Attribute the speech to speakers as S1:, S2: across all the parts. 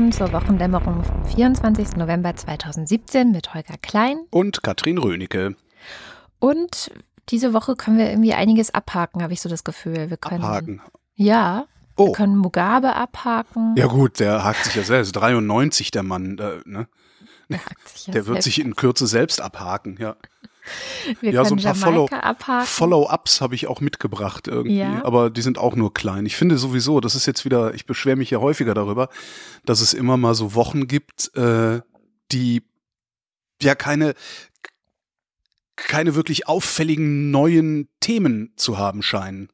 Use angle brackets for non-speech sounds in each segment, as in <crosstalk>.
S1: Willkommen zur Wochendämmerung vom 24. November 2017 mit Holger Klein
S2: und Katrin Rönecke.
S1: Und diese Woche können wir irgendwie einiges abhaken, habe ich so das Gefühl. Wir können,
S2: abhaken?
S1: Ja. Oh. Wir können Mugabe abhaken.
S2: Ja gut, der hakt sich ja selbst. 93 der Mann, äh, ne? Der, ja der wird sich in Kürze selbst abhaken, ja. <laughs>
S1: Wir ja, so ein paar Follow-ups
S2: Follow habe ich auch mitgebracht irgendwie, ja. aber die sind auch nur klein. Ich finde sowieso, das ist jetzt wieder, ich beschwere mich ja häufiger darüber, dass es immer mal so Wochen gibt, äh, die ja keine keine wirklich auffälligen neuen Themen zu haben scheinen.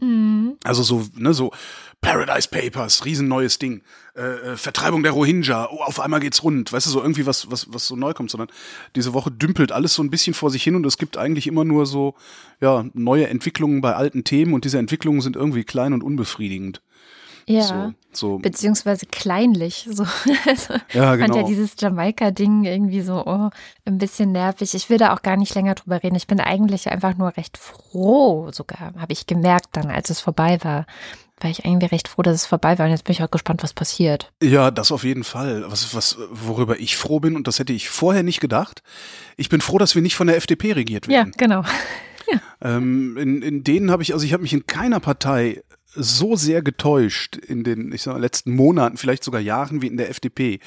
S2: Mhm. Also so, ne, so Paradise Papers, riesen neues Ding. Äh, äh, Vertreibung der Rohingya, oh, auf einmal geht's rund. Weißt du, so irgendwie was, was, was so neu kommt, sondern diese Woche dümpelt alles so ein bisschen vor sich hin und es gibt eigentlich immer nur so, ja, neue Entwicklungen bei alten Themen und diese Entwicklungen sind irgendwie klein und unbefriedigend.
S1: Ja. So, so. Beziehungsweise kleinlich. So. <laughs> Also,
S2: ja, genau.
S1: fand ja dieses Jamaika-Ding irgendwie so oh, ein bisschen nervig. Ich will da auch gar nicht länger drüber reden. Ich bin eigentlich einfach nur recht froh, sogar, habe ich gemerkt dann, als es vorbei war. War ich irgendwie recht froh, dass es vorbei war. Und jetzt bin ich auch gespannt, was passiert.
S2: Ja, das auf jeden Fall. Was, was, worüber ich froh bin, und das hätte ich vorher nicht gedacht. Ich bin froh, dass wir nicht von der FDP regiert werden.
S1: Ja, genau. <laughs>
S2: Ja. Ähm, in, in denen habe ich, also ich habe mich in keiner Partei so sehr getäuscht in den ich sag letzten Monaten, vielleicht sogar Jahren wie in der FDP.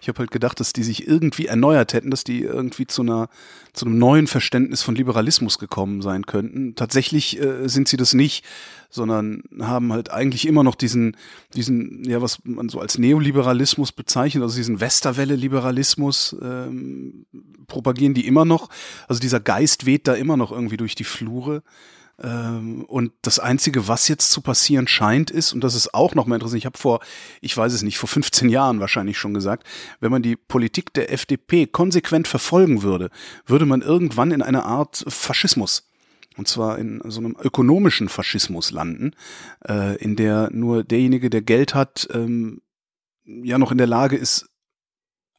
S2: Ich habe halt gedacht, dass die sich irgendwie erneuert hätten, dass die irgendwie zu einer zu einem neuen Verständnis von Liberalismus gekommen sein könnten. Tatsächlich äh, sind sie das nicht, sondern haben halt eigentlich immer noch diesen diesen ja was man so als Neoliberalismus bezeichnet, also diesen Westerwelle-Liberalismus ähm, propagieren die immer noch. Also dieser Geist weht da immer noch irgendwie durch die Flure. Ähm, und das Einzige, was jetzt zu passieren scheint, ist, und das ist auch nochmal interessant, ich habe vor, ich weiß es nicht, vor 15 Jahren wahrscheinlich schon gesagt, wenn man die Politik der FDP konsequent verfolgen würde, würde man irgendwann in einer Art Faschismus und zwar in so einem ökonomischen Faschismus landen, äh, in der nur derjenige, der Geld hat, ähm, ja noch in der Lage ist,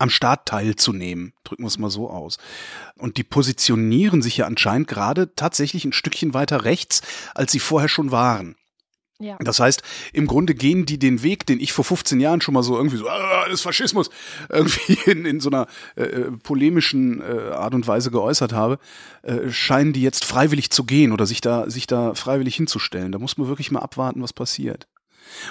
S2: am Staat teilzunehmen, drücken wir es mal so aus. Und die positionieren sich ja anscheinend gerade tatsächlich ein Stückchen weiter rechts, als sie vorher schon waren. Ja. Das heißt, im Grunde gehen die den Weg, den ich vor 15 Jahren schon mal so irgendwie so, ah, das Faschismus, <laughs> irgendwie in, in so einer äh, äh, polemischen äh, Art und Weise geäußert habe, äh, scheinen die jetzt freiwillig zu gehen oder sich da, sich da freiwillig hinzustellen. Da muss man wirklich mal abwarten, was passiert.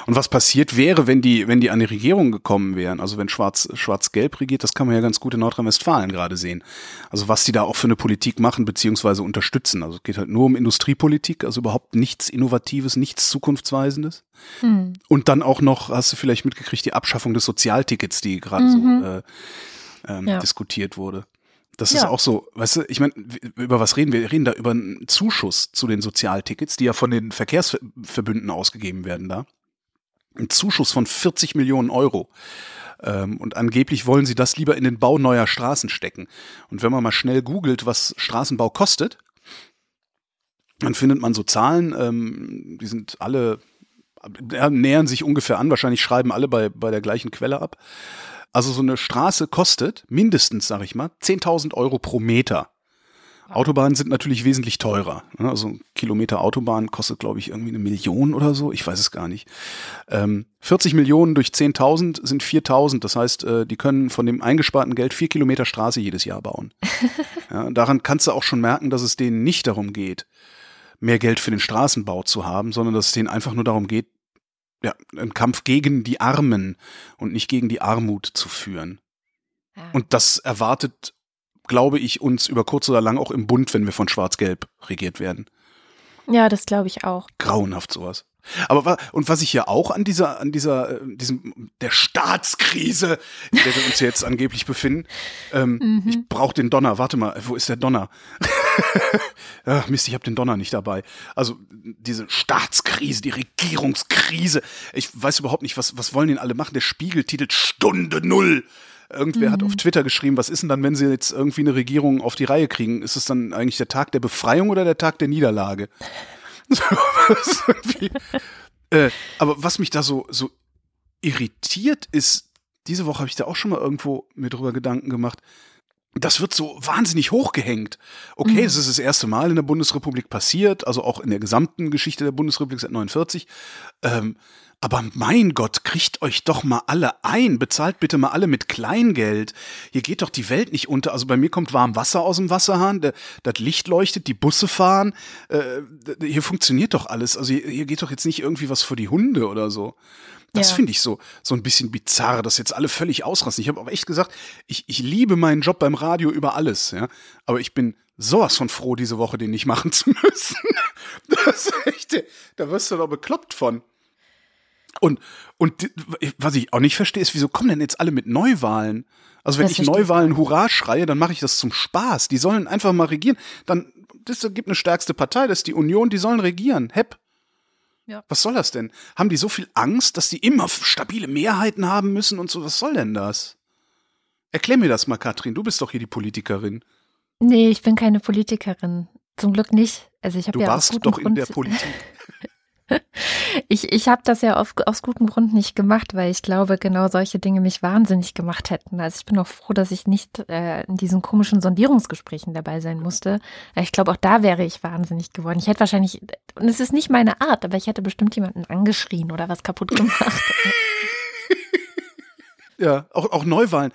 S2: Und was passiert wäre, wenn die, wenn die an die Regierung gekommen wären, also wenn Schwarz, Schwarz-Gelb regiert, das kann man ja ganz gut in Nordrhein-Westfalen gerade sehen. Also was die da auch für eine Politik machen, beziehungsweise unterstützen. Also es geht halt nur um Industriepolitik, also überhaupt nichts Innovatives, nichts Zukunftsweisendes. Hm. Und dann auch noch, hast du vielleicht mitgekriegt, die Abschaffung des Sozialtickets, die gerade mhm. so äh, ähm, ja. diskutiert wurde. Das ja. ist auch so, weißt du, ich meine, über was reden wir? Wir reden da über einen Zuschuss zu den Sozialtickets, die ja von den Verkehrsverbünden ausgegeben werden da einen Zuschuss von 40 Millionen Euro. Ähm, und angeblich wollen sie das lieber in den Bau neuer Straßen stecken. Und wenn man mal schnell googelt, was Straßenbau kostet, dann findet man so Zahlen, ähm, die sind alle, nähern sich ungefähr an, wahrscheinlich schreiben alle bei, bei der gleichen Quelle ab. Also so eine Straße kostet mindestens, sag ich mal, 10.000 Euro pro Meter. Autobahnen sind natürlich wesentlich teurer. Ne? Also ein Kilometer Autobahn kostet, glaube ich, irgendwie eine Million oder so. Ich weiß es gar nicht. Ähm, 40 Millionen durch 10.000 sind 4.000. Das heißt, äh, die können von dem eingesparten Geld vier Kilometer Straße jedes Jahr bauen. <laughs> ja, daran kannst du auch schon merken, dass es denen nicht darum geht, mehr Geld für den Straßenbau zu haben, sondern dass es denen einfach nur darum geht, ja, einen Kampf gegen die Armen und nicht gegen die Armut zu führen. Und das erwartet glaube ich, uns über kurz oder lang auch im Bund, wenn wir von Schwarz-Gelb regiert werden.
S1: Ja, das glaube ich auch.
S2: Grauenhaft sowas. Aber und was ich ja auch an dieser, an dieser, äh, diesem der Staatskrise, in der wir uns jetzt angeblich befinden, ähm, mhm. ich brauche den Donner. Warte mal, wo ist der Donner? <laughs> Ach, Mist, ich habe den Donner nicht dabei. Also diese Staatskrise, die Regierungskrise. Ich weiß überhaupt nicht, was was wollen denn alle machen? Der Spiegel titelt Stunde Null. Irgendwer mhm. hat auf mhm. Twitter geschrieben, was ist denn dann, wenn sie jetzt irgendwie eine Regierung auf die Reihe kriegen? Ist es dann eigentlich der Tag der Befreiung oder der Tag der Niederlage? <laughs> äh, aber was mich da so, so irritiert ist, diese Woche habe ich da auch schon mal irgendwo mir drüber Gedanken gemacht, das wird so wahnsinnig hochgehängt. Okay, mhm. es ist das erste Mal in der Bundesrepublik passiert, also auch in der gesamten Geschichte der Bundesrepublik seit 49. Ähm, aber mein Gott, kriegt euch doch mal alle ein. Bezahlt bitte mal alle mit Kleingeld. Hier geht doch die Welt nicht unter. Also bei mir kommt warm Wasser aus dem Wasserhahn, das Licht leuchtet, die Busse fahren. Äh, hier funktioniert doch alles. Also hier, hier, geht doch jetzt nicht irgendwie was vor die Hunde oder so. Das ja. finde ich so, so ein bisschen bizarr, dass jetzt alle völlig ausrasten. Ich habe aber echt gesagt, ich, ich liebe meinen Job beim Radio über alles, ja. Aber ich bin sowas von froh, diese Woche den nicht machen zu müssen. <laughs> Das ist echt, da wirst du doch bekloppt von. Und, und was ich auch nicht verstehe, ist, wieso kommen denn jetzt alle mit Neuwahlen? Also wenn das ich Neuwahlen Hurra schreie, dann mache ich das zum Spaß. Die sollen einfach mal regieren. Dann, das gibt eine stärkste Partei, das ist die Union, die sollen regieren. Hepp. Ja. Was soll das denn? Haben die so viel Angst, dass die immer stabile Mehrheiten haben müssen und so? Was soll denn das? Erklär mir das mal, Katrin. Du bist doch hier die Politikerin.
S1: Nee, ich bin keine Politikerin. Zum Glück nicht. Also ich habe ja
S2: warst doch in der Politik. <laughs>
S1: ich ich habe das ja auf, aus gutem Grund nicht gemacht, weil ich glaube, genau solche Dinge mich wahnsinnig gemacht hätten. Also ich bin auch froh, dass ich nicht äh, in diesen komischen Sondierungsgesprächen dabei sein musste. Ich glaube, auch da wäre ich wahnsinnig geworden. Ich hätte wahrscheinlich, und es ist nicht meine Art, aber ich hätte bestimmt jemanden angeschrien oder was kaputt gemacht. <laughs>
S2: ja, auch, auch Neuwahlen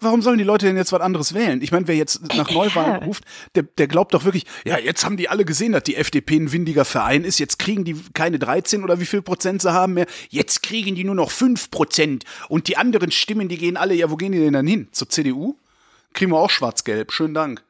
S2: warum sollen die Leute denn jetzt was anderes wählen? Ich meine, wer jetzt nach Neuwahlen ruft, der, der glaubt doch wirklich, ja, jetzt haben die alle gesehen, dass die FDP ein windiger Verein ist, jetzt kriegen die keine 13 oder wie viel Prozent sie haben mehr, jetzt kriegen die nur noch 5 Prozent und die anderen Stimmen, die gehen alle, ja, wo gehen die denn dann hin? Zur CDU? Kriegen wir auch schwarz-gelb, schönen Dank.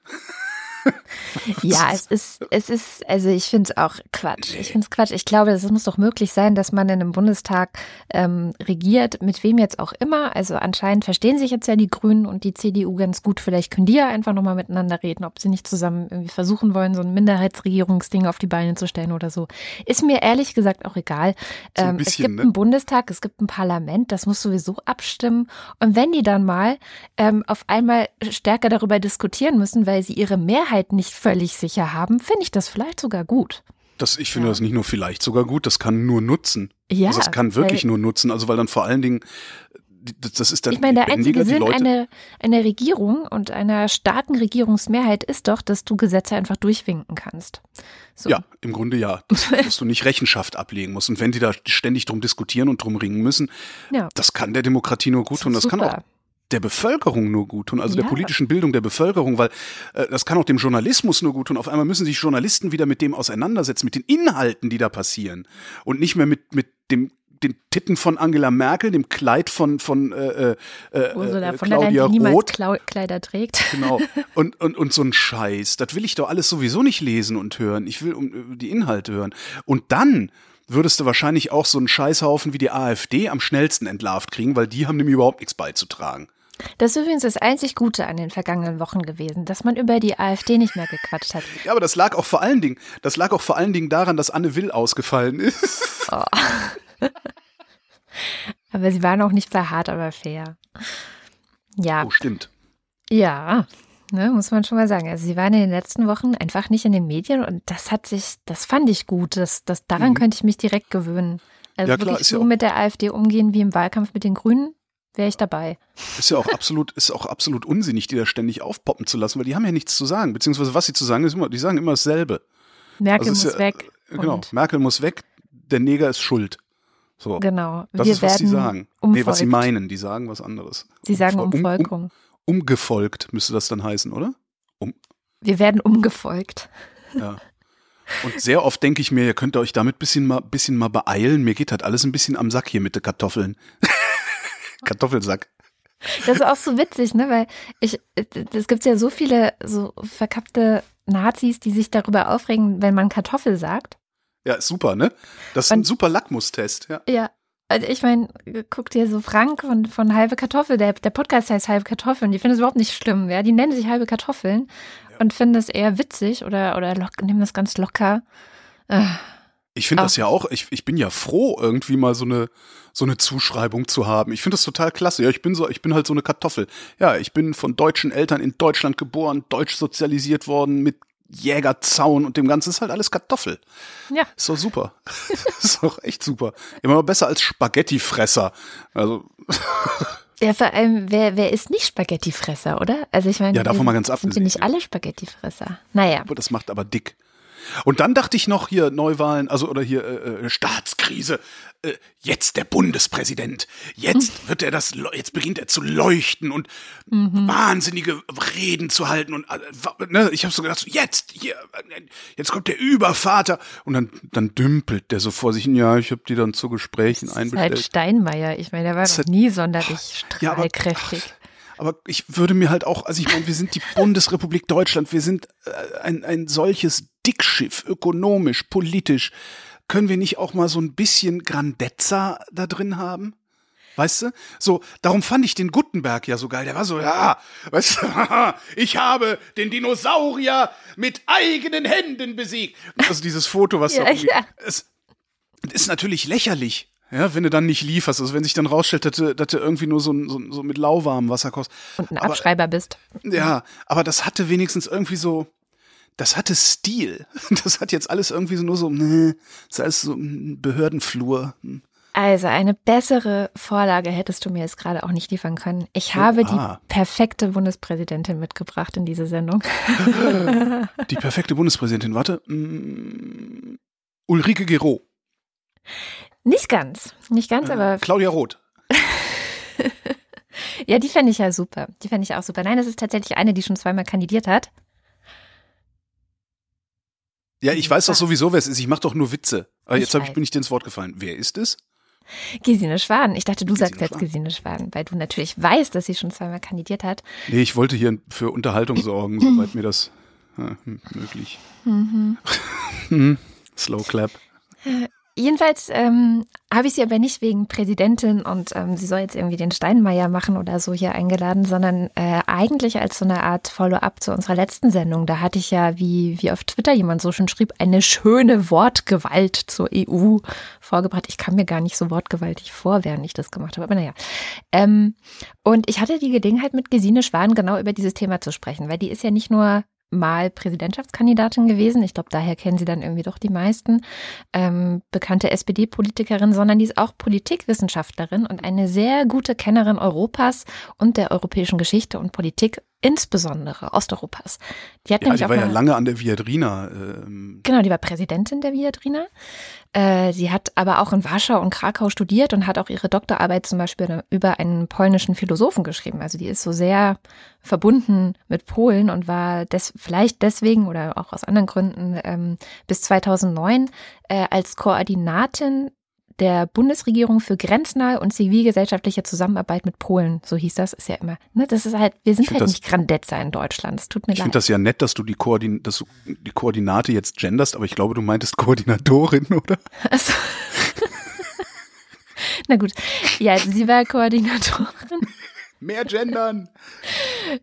S2: <laughs>
S1: ja, es ist, es ist, also ich finde es auch Quatsch. Ich finde es Quatsch. Ich glaube, es muss doch möglich sein, dass man in einem Bundestag ähm, regiert, mit wem jetzt auch immer. Also anscheinend verstehen sich jetzt ja die Grünen und die CDU ganz gut. Vielleicht können die ja einfach nochmal miteinander reden, ob sie nicht zusammen irgendwie versuchen wollen, so ein Minderheitsregierungsding auf die Beine zu stellen oder so. Ist mir ehrlich gesagt auch egal. So ähm, bisschen, es gibt ne? einen Bundestag, es gibt ein Parlament, das muss sowieso abstimmen. Und wenn die dann mal ähm, auf einmal stärker darüber diskutieren müssen, weil sie ihre Mehrheit Sicherheit nicht völlig sicher haben, finde ich das vielleicht sogar gut.
S2: Das, ich finde ja. das nicht nur vielleicht sogar gut, das kann nur nutzen. Ja, also das kann wirklich nur nutzen. Also weil dann vor allen Dingen das ist dann
S1: ich meine, der einzige Sinn einer, einer Regierung und einer starken Regierungsmehrheit ist doch, dass du Gesetze einfach durchwinken kannst.
S2: So. Ja, im Grunde ja. Dass, <laughs> dass, du nicht Rechenschaft ablegen musst. Und wenn die da ständig drum diskutieren und drum ringen müssen, ja. das kann der Demokratie nur gut tun. Das Super. kann auch der Bevölkerung nur gut tun, also ja. der politischen Bildung der Bevölkerung, weil äh, das kann auch dem Journalismus nur gut tun. Auf einmal müssen sich Journalisten wieder mit dem auseinandersetzen, mit den Inhalten, die da passieren und nicht mehr mit mit dem den Titten von Angela Merkel, dem Kleid von von äh, äh, äh Ursula von Claudia der Leyen, Roth.
S1: Klau Kleider trägt.
S2: Genau. <laughs> Und, und, und so ein Scheiß, das will ich doch alles sowieso nicht lesen und hören. Ich will um, die Inhalte hören. Und dann würdest du wahrscheinlich auch so einen Scheißhaufen wie die AfD am schnellsten entlarvt kriegen, weil die haben nämlich überhaupt nichts beizutragen.
S1: Das ist übrigens das einzig Gute an den vergangenen Wochen gewesen, dass man über die AfD nicht mehr gequatscht hat.
S2: Ja, aber das lag auch vor allen Dingen, das lag auch vor allen Dingen daran, dass Anne Will ausgefallen ist. Oh.
S1: aber sie waren auch nicht bei hart, aber fair. Ja.
S2: Oh, stimmt.
S1: Ja, ne, muss man schon mal sagen. Also sie waren in den letzten Wochen einfach nicht in den Medien und das hat sich, das fand ich gut. Das, das, daran mhm. könnte ich mich direkt gewöhnen. Also ja, klar, wirklich so ja mit der AfD umgehen wie im Wahlkampf mit den Grünen, wäre ich dabei.
S2: Ist ja auch absolut, ist auch absolut unsinnig, die da ständig aufpoppen zu lassen, weil die haben ja nichts zu sagen. Beziehungsweise was sie zu sagen ist immer, die sagen immer dasselbe.
S1: Merkel also muss ja, weg.
S2: Genau, Merkel muss weg, der Neger ist schuld. So.
S1: Genau.
S2: Das Wir ist, was sie sagen. Umfolgt. Nee, was sie meinen, die sagen was anderes.
S1: Sie sagen Umvolkung. Um,
S2: um, umgefolgt müsste das dann heißen, oder?
S1: Um. Wir werden umgefolgt.
S2: Ja. Und sehr oft denke ich mir, ihr könnt euch damit bisschen mal, bisschen mal beeilen. Mir geht halt alles ein bisschen am Sack hier mit den Kartoffeln. Kartoffelsack.
S1: Das ist auch so witzig, ne? Weil ich, es gibt ja so viele so verkappte Nazis, die sich darüber aufregen, wenn man Kartoffel sagt.
S2: Ja, super, ne? Das ist Und, ein super Lackmustest, ja.
S1: Ja. Also ich meine, guck dir so Frank von, von Halbe Kartoffel, der, der Podcast heißt Halbe Kartoffeln, die finden es überhaupt nicht schlimm, ja. Die nennen sich Halbe Kartoffeln ja. und finden es eher witzig oder, oder nehmen das ganz locker.
S2: Äh, ich finde das ja auch, ich, ich bin ja froh, irgendwie mal so eine, so eine Zuschreibung zu haben. Ich finde das total klasse. Ja, ich bin so, ich bin halt so eine Kartoffel. Ja, ich bin von deutschen Eltern in Deutschland geboren, deutsch sozialisiert worden mit Jägerzaun und dem Ganzen ist halt alles Kartoffel. Ja. Ist doch super. <laughs> ist doch echt super. Immer besser als Spaghettifresser. Also <laughs>
S1: Ja, vor allem, wer, wer ist nicht Spaghettifresser, oder? Also ich meine,
S2: Ja, davon
S1: wir-
S2: mal ganz
S1: sind
S2: abgesehen,
S1: wir nicht alle Spaghettifresser? Naja.
S2: Aber das macht aber dick. Und dann dachte ich noch hier Neuwahlen, also oder hier äh, äh, Staatskrise. Äh, jetzt der Bundespräsident. Jetzt wird er das, jetzt beginnt er zu leuchten und wahnsinnige Reden zu halten und ne, ich habe so gedacht, jetzt hier, jetzt kommt der Übervater und dann dann dümpelt der so vor sich hin. Ja, ich habe die dann zu Gesprächen
S1: Das ist halt
S2: einbestellt.
S1: Steinmeier. Ich meine, der war noch nie sonderlich
S2: Ja, aber-
S1: strahlkräftig.
S2: Aber ich würde mir halt auch, also ich meine, wir sind die <laughs> Bundesrepublik Deutschland, wir sind äh, ein, ein solches Dickschiff, ökonomisch, politisch. Können wir nicht auch mal so ein bisschen Grandezza da drin haben? Weißt du? So, darum fand ich den Gutenberg ja so geil. Der war so, ja, weißt du, <laughs> ich habe den Dinosaurier mit eigenen Händen besiegt. Also dieses Foto, was
S1: Ja,
S2: da
S1: ja.
S2: es ist natürlich lächerlich. Ja, wenn du dann nicht lieferst, also wenn sich dann rausstellt, dass du, dass du irgendwie nur so, so, so mit lauwarmem Wasser kostet.
S1: Und ein
S2: Aber-
S1: Abschreiber bist.
S2: ja, aber das hatte wenigstens irgendwie so, das hatte Stil. <laughs> Das hat jetzt alles irgendwie so nur so, ne, das ist alles so ein Behördenflur.
S1: Also eine bessere Vorlage hättest du mir jetzt gerade auch nicht liefern können. Ich habe
S2: ah.
S1: die perfekte Bundespräsidentin mitgebracht in diese Sendung. <laughs>
S2: Die perfekte Bundespräsidentin, warte, mm, Ulrike Gero,
S1: Nicht ganz, nicht ganz, aber
S2: Claudia Roth. <laughs>
S1: ja, die fände ich ja super. Die fände ich auch super. Nein, es ist tatsächlich eine, die schon zweimal kandidiert hat.
S2: Ja, ich weiß doch sowieso, wer es ist. Ich mache doch nur Witze. Aber
S1: Ich
S2: jetzt hab ich, bin ich dir ins Wort gefallen. Wer ist es?
S1: Gesine Schwan. Ich dachte, du sagst
S2: Gesine
S1: jetzt
S2: Schwan.
S1: Gesine Schwan, weil du natürlich weißt, dass sie schon zweimal kandidiert hat.
S2: Nee, ich wollte hier für Unterhaltung sorgen, soweit mir das ja, hm, möglich. Hm, <laughs> Slow Clap.
S1: Jedenfalls ähm, habe ich sie aber nicht wegen Präsidentin und ähm, sie soll jetzt irgendwie den Steinmeier machen oder so hier eingeladen, sondern äh, eigentlich als so eine Art Follow-up zu unserer letzten Sendung. Da hatte ich ja, wie, wie auf Twitter jemand so schön schrieb, eine schöne Wortgewalt zur EU vorgebracht. Ich kam mir gar nicht so wortgewaltig vor, während ich das gemacht habe, aber naja. Ähm, und ich hatte die Gelegenheit, mit Gesine Schwan genau über dieses Thema zu sprechen, weil die ist ja nicht nur mal Präsidentschaftskandidatin gewesen. Ich glaube, daher kennen sie dann irgendwie doch die meisten ähm, bekannte SPD-Politikerin, sondern die ist auch Politikwissenschaftlerin und eine sehr gute Kennerin Europas und der europäischen Geschichte und Politik, insbesondere Osteuropas. Die hat
S2: Ja,
S1: nämlich
S2: die war ja lange an der Viadrina. Ähm,
S1: Genau, die war Präsidentin der Viadrina. Äh, sie hat aber auch in Warschau und Krakau studiert und hat auch ihre Doktorarbeit zum Beispiel über einen polnischen Philosophen geschrieben. Also die ist so sehr verbunden mit Polen und war des, vielleicht deswegen oder auch aus anderen Gründen ähm, bis 2009 äh, als Koordinatin der Bundesregierung für grenznahe und zivilgesellschaftliche Zusammenarbeit mit Polen, so hieß das, ist ja immer, ne, das ist halt, wir sind halt
S2: das-
S1: nicht Grandezza in Deutschland, es tut mir
S2: ich
S1: leid.
S2: finde das ja nett, dass du, die Koordin dass du die Koordinate jetzt genderst, aber ich glaube, du meintest Koordinatorin, <laughs> oder?
S1: Also, <laughs> na gut, ja, also sie war Koordinatorin <laughs>
S2: Mehr gendern.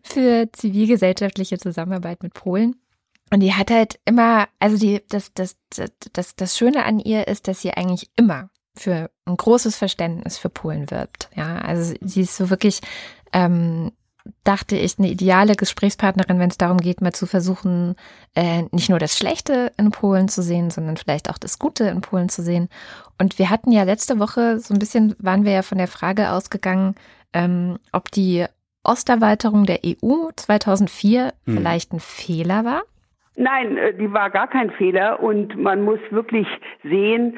S1: für zivilgesellschaftliche Zusammenarbeit mit Polen. Und die hat halt immer, also die, das, das, das, das, das Schöne an ihr ist, dass sie eigentlich immer für ein großes Verständnis für Polen wirbt. Ja, also sie ist so wirklich, ähm, dachte ich, eine ideale Gesprächspartnerin, wenn es darum geht, mal zu versuchen, äh, nicht nur das Schlechte in Polen zu sehen, sondern vielleicht auch das Gute in Polen zu sehen. Und wir hatten ja letzte Woche so ein bisschen, waren wir ja von der Frage ausgegangen, ähm, ob die Osterweiterung der EU 2004
S2: Hm.
S1: vielleicht ein Fehler war.
S3: Nein, äh, die war gar kein Fehler und man muss wirklich sehen,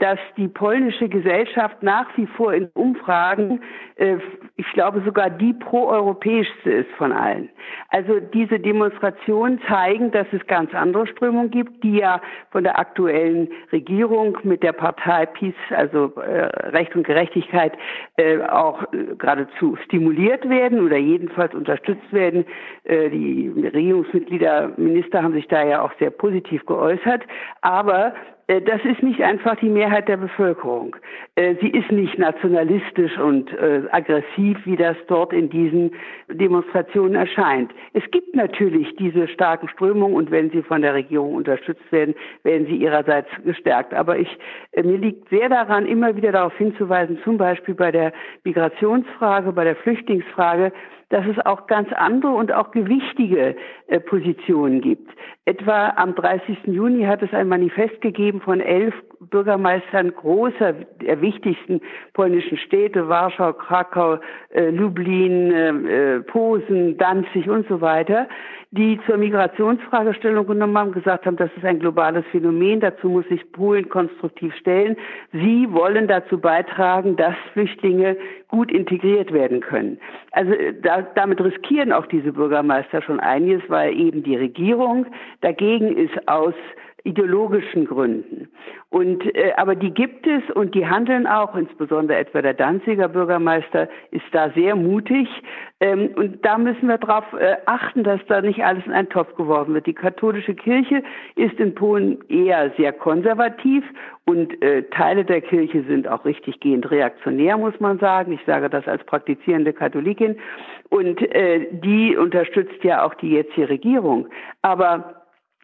S3: dass die polnische Gesellschaft nach wie vor in Umfragen, äh, ich glaube sogar die proeuropäischste ist von allen. Also diese Demonstrationen zeigen, dass es ganz andere Strömungen gibt, die ja von der aktuellen Regierung mit der Partei PiS, also äh, Recht und Gerechtigkeit, äh, auch äh, geradezu stimuliert werden oder jedenfalls unterstützt werden. Äh, die Regierungsmitglieder, Minister haben sich da ja auch sehr positiv geäußert. Aber äh, das ist nicht einfach die Mehrheit der Bevölkerung. Äh, Sie ist nicht nationalistisch und äh, aggressiv, wie das dort in diesen Demonstrationen erscheint. Es gibt natürlich diese starken Strömungen und wenn sie von der Regierung unterstützt werden, werden sie ihrerseits gestärkt. Aber ich, äh, mir liegt sehr daran, immer wieder darauf hinzuweisen, zum Beispiel bei der Migrationsfrage, bei der Flüchtlingsfrage, dass es auch ganz andere und auch gewichtige äh, Positionen gibt. Etwa am 30. Juni hat es ein Manifest gegeben von elf Bürgermeistern großer, der wichtigsten polnischen Städte, Warschau, Krakau, äh, Lublin, äh, äh Posen, Danzig und so weiter, die zur Migrationsfragestellung genommen haben, gesagt haben, das ist ein globales Phänomen, dazu muss sich Polen konstruktiv stellen. Sie wollen dazu beitragen, dass Flüchtlinge gut integriert werden können. Also äh, da, damit riskieren auch diese Bürgermeister schon einiges, weil eben die Regierung dagegen ist aus ideologischen Gründen. Und äh, aber die gibt es und die handeln auch, insbesondere etwa der Danziger Bürgermeister ist da sehr mutig. Ähm, und da müssen wir darauf äh, achten, dass da nicht alles in einen Topf geworfen wird. Die katholische Kirche ist in Polen eher sehr konservativ und äh, Teile der Kirche sind auch richtig gehend reaktionär, muss man sagen. Ich sage das als praktizierende Katholikin. Und äh, die unterstützt ja auch die jetzige Regierung. Aber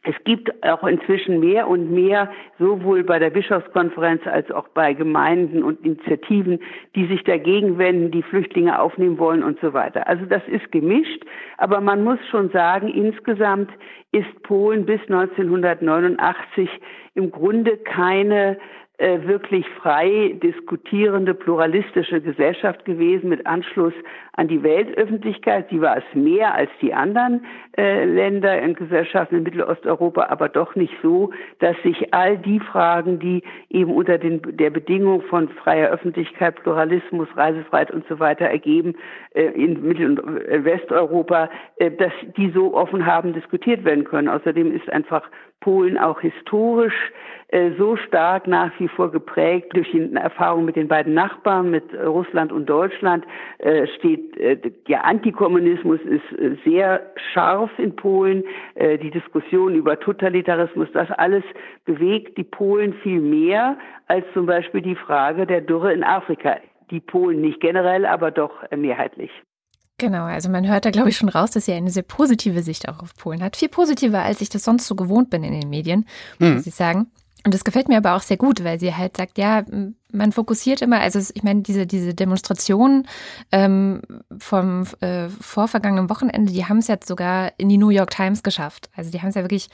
S3: es gibt auch inzwischen mehr und mehr, sowohl bei der Bischofskonferenz als auch bei Gemeinden und Initiativen, die sich dagegen wenden, die Flüchtlinge aufnehmen wollen und so weiter. Also das ist gemischt, aber man muss schon sagen, insgesamt ist Polen bis 1989 im Grunde keine äh, wirklich frei diskutierende, pluralistische Gesellschaft gewesen mit Anschluss an die Weltöffentlichkeit. Sie war es mehr als die anderen äh, Länder und Gesellschaften in Mittelosteuropa, aber doch nicht so, dass sich all die Fragen, die eben unter den, der Bedingung von freier Öffentlichkeit, Pluralismus, Reisefreiheit und so weiter ergeben äh, in Mittel- und Westeuropa, äh, dass die so offen haben diskutiert werden können. Außerdem ist einfach Polen auch historisch äh, so stark nach wie vor geprägt durch die Erfahrung mit den beiden Nachbarn, mit Russland und Deutschland, äh, steht äh, der Antikommunismus ist sehr scharf in Polen. Die Diskussion über Totalitarismus, das alles bewegt die Polen viel mehr als zum Beispiel die Frage der Dürre in Afrika. Die Polen nicht generell, aber doch mehrheitlich.
S1: Genau, also man hört da, glaube ich, schon raus, dass sie eine sehr positive Sicht auch auf Polen hat. Viel positiver, als ich das sonst so gewohnt bin in den Medien, muss ich sagen. Und das gefällt mir aber auch sehr gut, weil sie halt sagt, ja, man fokussiert immer, also ich meine, diese, diese Demonstrationen ähm, vom äh, vorvergangenen Wochenende, die haben es jetzt sogar in die New York Times geschafft. Also die haben es ja wirklich